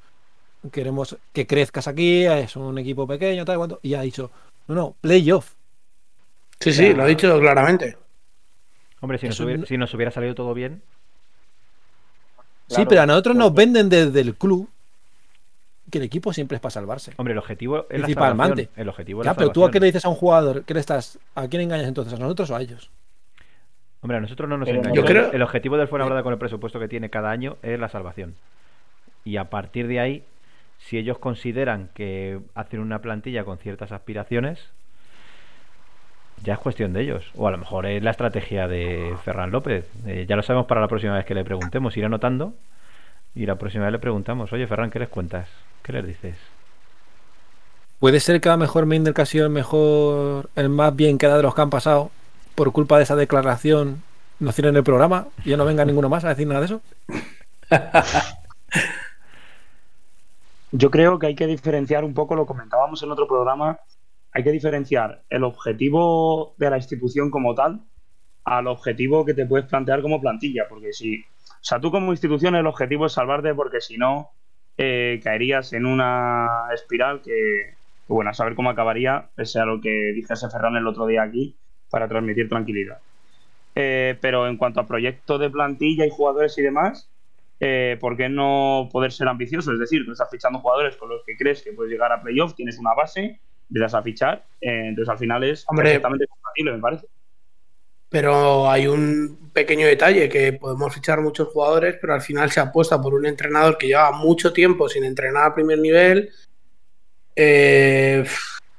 queremos que crezcas aquí, es un equipo pequeño, tal, cuanto, y ha dicho, no, no, playoff. Sí, sí, lo ha dicho claramente. Hombre, si nos, hubiera, no- si nos hubiera salido todo bien, sí, pero a nosotros nos venden desde el club que el equipo siempre es para salvarse. hombre, el objetivo es Principalmente. El objetivo es la pero tú a qué le dices a un jugador, ¿qué le estás, ¿a quién engañas entonces? ¿A nosotros o a ellos? Hombre, a nosotros no nos Pero engañamos. yo creo- El objetivo del Fuenlabrada con el presupuesto que tiene cada año es la salvación. Y a partir de ahí, si ellos consideran que hacen una plantilla con ciertas aspiraciones, ya es cuestión de ellos. O a lo mejor es la estrategia de Ferran López. Eh, ya lo sabemos para la próxima vez que le preguntemos. Ir anotando y la próxima vez le preguntamos, oye Ferran, ¿qué les cuentas? ¿Qué les dices? Puede ser que a lo mejor Mendel que ha sido el mejor, el más bien quedado de los que han pasado, por culpa de esa declaración, nos tienen el programa y ya no venga ninguno más a decir nada de eso. [LAUGHS] Yo creo que hay que diferenciar un poco, lo comentábamos en otro programa, hay que diferenciar el objetivo de la institución como tal al objetivo que te puedes plantear como plantilla, porque si, o sea, tú como institución el objetivo es salvarte porque si no eh, caerías en una espiral que, bueno, a saber cómo acabaría, pese a lo que dijese Ferran el otro día aquí, para transmitir tranquilidad. Eh, pero en cuanto a proyecto de plantilla y jugadores y demás, eh, ¿por qué no poder ser ambicioso? Es decir, tú estás fichando jugadores con los que crees que puedes llegar a playoff, tienes una base, empiezas a fichar, eh, entonces al final es Hombre. perfectamente compatible, me parece. Pero hay un pequeño detalle que podemos fichar muchos jugadores, pero al final se apuesta por un entrenador que lleva mucho tiempo sin entrenar a primer nivel, eh,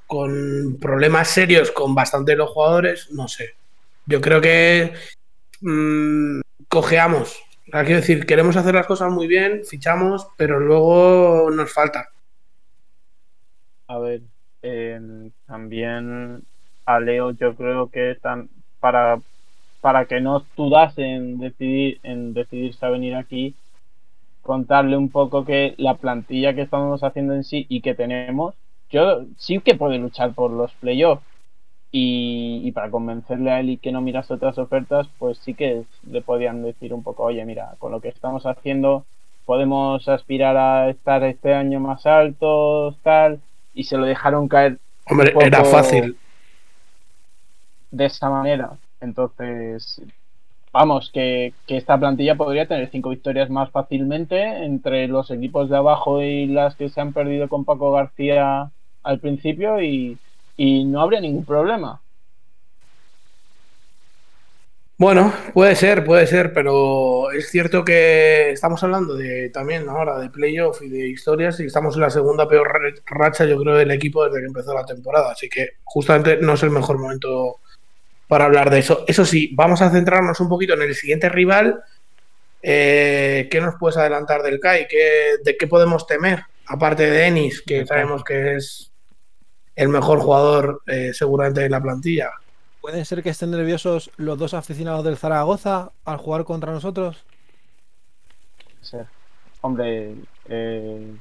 con problemas serios con bastante de los jugadores, no sé. Yo creo que mm, cojeamos. Sea, quiero decir, queremos hacer las cosas muy bien, fichamos, pero luego nos falta. A ver, eh, también a Leo yo creo que para, para que no dudase en decidir, en decidirse a venir aquí, contarle un poco que la plantilla que estamos haciendo en sí y que tenemos, yo sí que puede luchar por los playoffs. Y, y para convencerle a él y que no mirase otras ofertas, pues sí que le podían decir un poco, oye, mira, con lo que estamos haciendo podemos aspirar a estar este año más altos, tal, y se lo dejaron caer Hombre, era fácil. de esa manera. Entonces, vamos, que, que esta plantilla podría tener cinco victorias más fácilmente entre los equipos de abajo y las que se han perdido con Paco García al principio y, y no habría ningún problema. Bueno, puede ser, puede ser, pero es cierto que estamos hablando de también ahora de playoff y de historias y estamos en la segunda peor ra- racha, yo creo, del equipo desde que empezó la temporada. Así que justamente no es el mejor momento para hablar de eso. Eso sí, vamos a centrarnos un poquito en el siguiente rival. Eh, ¿Qué nos puedes adelantar del CAI? ¿Qué, ¿De qué podemos temer? Aparte de Ennis, que sabemos que es el mejor jugador eh, seguramente de la plantilla. ¿Pueden ser que estén nerviosos los dos aficionados del Zaragoza al jugar contra nosotros? ser. Hombre, eh,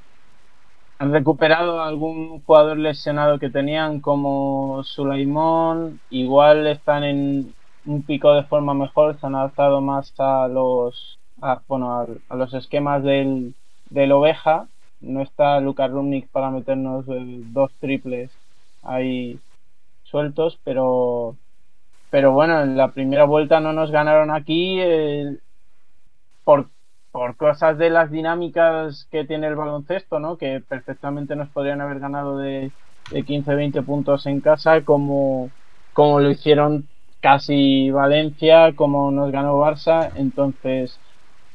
han recuperado algún jugador lesionado que tenían como Sulaimón, igual están en un pico de forma mejor, se han adaptado más a los a, bueno, a, a los esquemas del, del oveja. No está Luka Rumnik para meternos eh, dos triples ahí sueltos, pero pero bueno, en la primera vuelta no nos ganaron aquí eh, por por cosas de las dinámicas que tiene el baloncesto, ¿no? Que perfectamente nos podrían haber ganado de, de 15-20 puntos en casa, como, como lo hicieron casi Valencia, como nos ganó Barça. Entonces,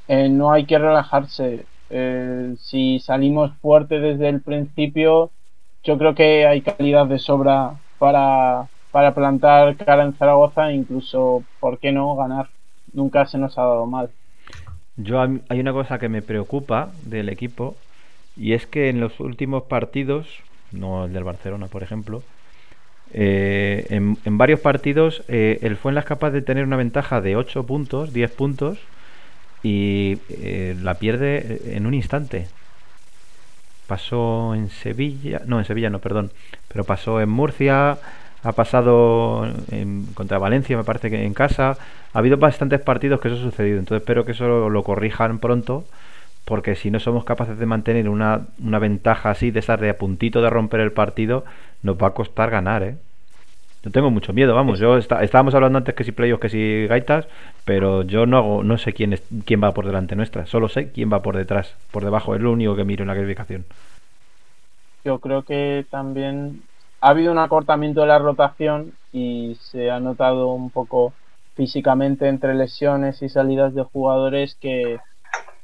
eh, no hay que relajarse. Eh, si salimos fuerte desde el principio, yo creo que hay calidad de sobra para, para plantar cara en Zaragoza e incluso, ¿por qué no ganar? Nunca se nos ha dado mal. Yo hay una cosa que me preocupa del equipo y es que en los últimos partidos, no el del Barcelona, por ejemplo, eh, en, en varios partidos eh, el Fuenla es capaz de tener una ventaja de 8 puntos, 10 puntos y eh, la pierde en un instante. Pasó en Sevilla, no, en Sevilla no, perdón, pero pasó en Murcia, ha pasado en- contra Valencia, me parece que en casa. Ha habido bastantes partidos que eso ha sucedido, entonces espero que eso lo corrijan pronto, porque si no somos capaces de mantener una, una ventaja así, de estar de a puntito de romper el partido, nos va a costar ganar, ¿eh? Yo tengo mucho miedo, vamos. Yo está- estábamos hablando antes que si playoffs, que si gaitas, pero yo no hago, no sé quién es, quién va por delante nuestra. Solo sé quién va por detrás, por debajo. Es lo único que miro en la clasificación. yo creo que también ha habido un acortamiento de la rotación y se ha notado un poco físicamente entre lesiones y salidas de jugadores que,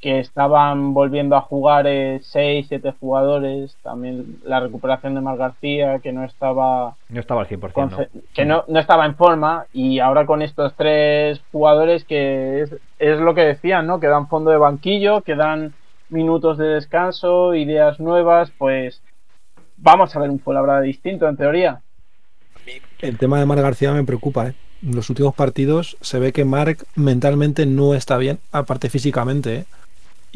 que estaban volviendo a jugar 6, 7 jugadores. También la recuperación de Mar García, que no estaba No estaba al 100%, ¿no? conce- que no, no estaba en forma y ahora con estos tres jugadores que es, es lo que decían, ¿no? Que dan fondo de banquillo, que dan minutos de descanso, ideas nuevas, pues vamos a ver un Fuenlabrada distinto en teoría. El tema de Marc García me preocupa, ¿eh? En los últimos partidos se ve que Marc mentalmente no está bien, aparte físicamente, ¿eh?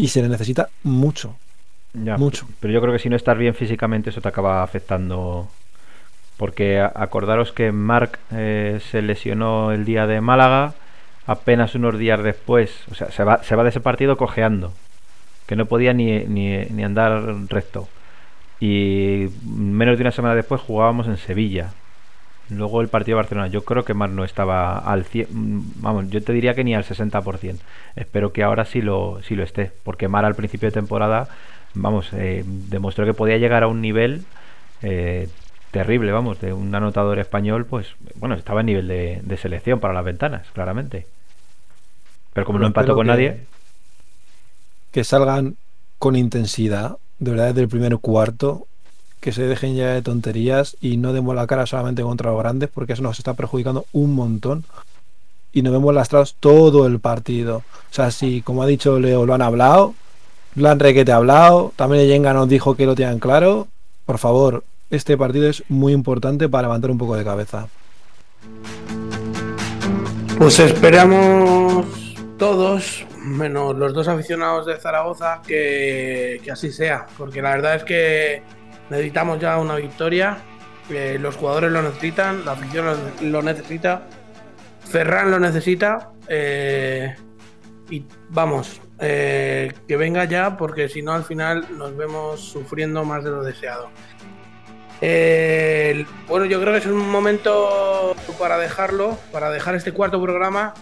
Y se le necesita mucho. Ya, Mucho. Pero yo creo que si no estás bien físicamente, eso te acaba afectando. Porque acordaros que Marc eh, se lesionó el día de Málaga, apenas unos días después, o sea, se va, se va de ese partido cojeando, que no podía ni, ni, ni andar recto. Y menos de una semana después jugábamos en Sevilla. Luego el partido de Barcelona, yo creo que Mar no estaba al 100, mm, vamos, yo te diría que ni al 60%. Espero que ahora sí lo, sí lo esté, porque Mar al principio de temporada, vamos, eh, demostró que podía llegar a un nivel eh, terrible, vamos, de un anotador español, pues, bueno, estaba en nivel de, de selección para las ventanas, claramente. Pero como no empató con que- nadie, Que salgan con intensidad, de verdad, desde el primer cuarto. Que se dejen ya de tonterías y no demos la cara solamente contra los grandes, porque eso nos está perjudicando un montón. Y nos vemos lastrados todo el partido. O sea, si, como ha dicho Leo, lo han hablado, lo han requete hablado, también Yenga nos dijo que lo tenían claro. Por favor, este partido es muy importante para levantar un poco de cabeza. Pues esperamos todos, menos los dos aficionados de Zaragoza, que, que así sea, porque la verdad es que necesitamos ya una victoria, eh, los jugadores lo necesitan, la afición lo, necesita, Ferran lo necesita, eh, y vamos, eh, que venga ya, porque si no al final nos vemos sufriendo más de lo deseado. Bueno, yo creo que es un momento para dejarlo, para dejar este cuarto programa.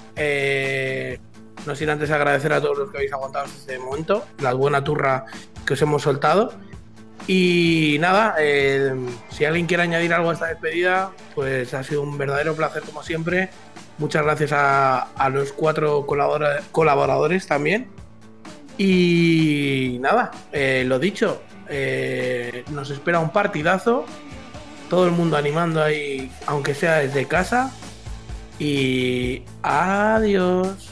No sin antes agradecer a todos los que habéis aguantado este momento, la buena turra que os hemos soltado. Y nada, eh, si alguien quiere añadir algo a esta despedida, pues ha sido un verdadero placer como siempre. Muchas gracias a, los cuatro colabora- colaboradores también. Y nada, eh, lo dicho, eh, nos espera un partidazo. Todo el mundo animando ahí, aunque sea desde casa. Y adiós.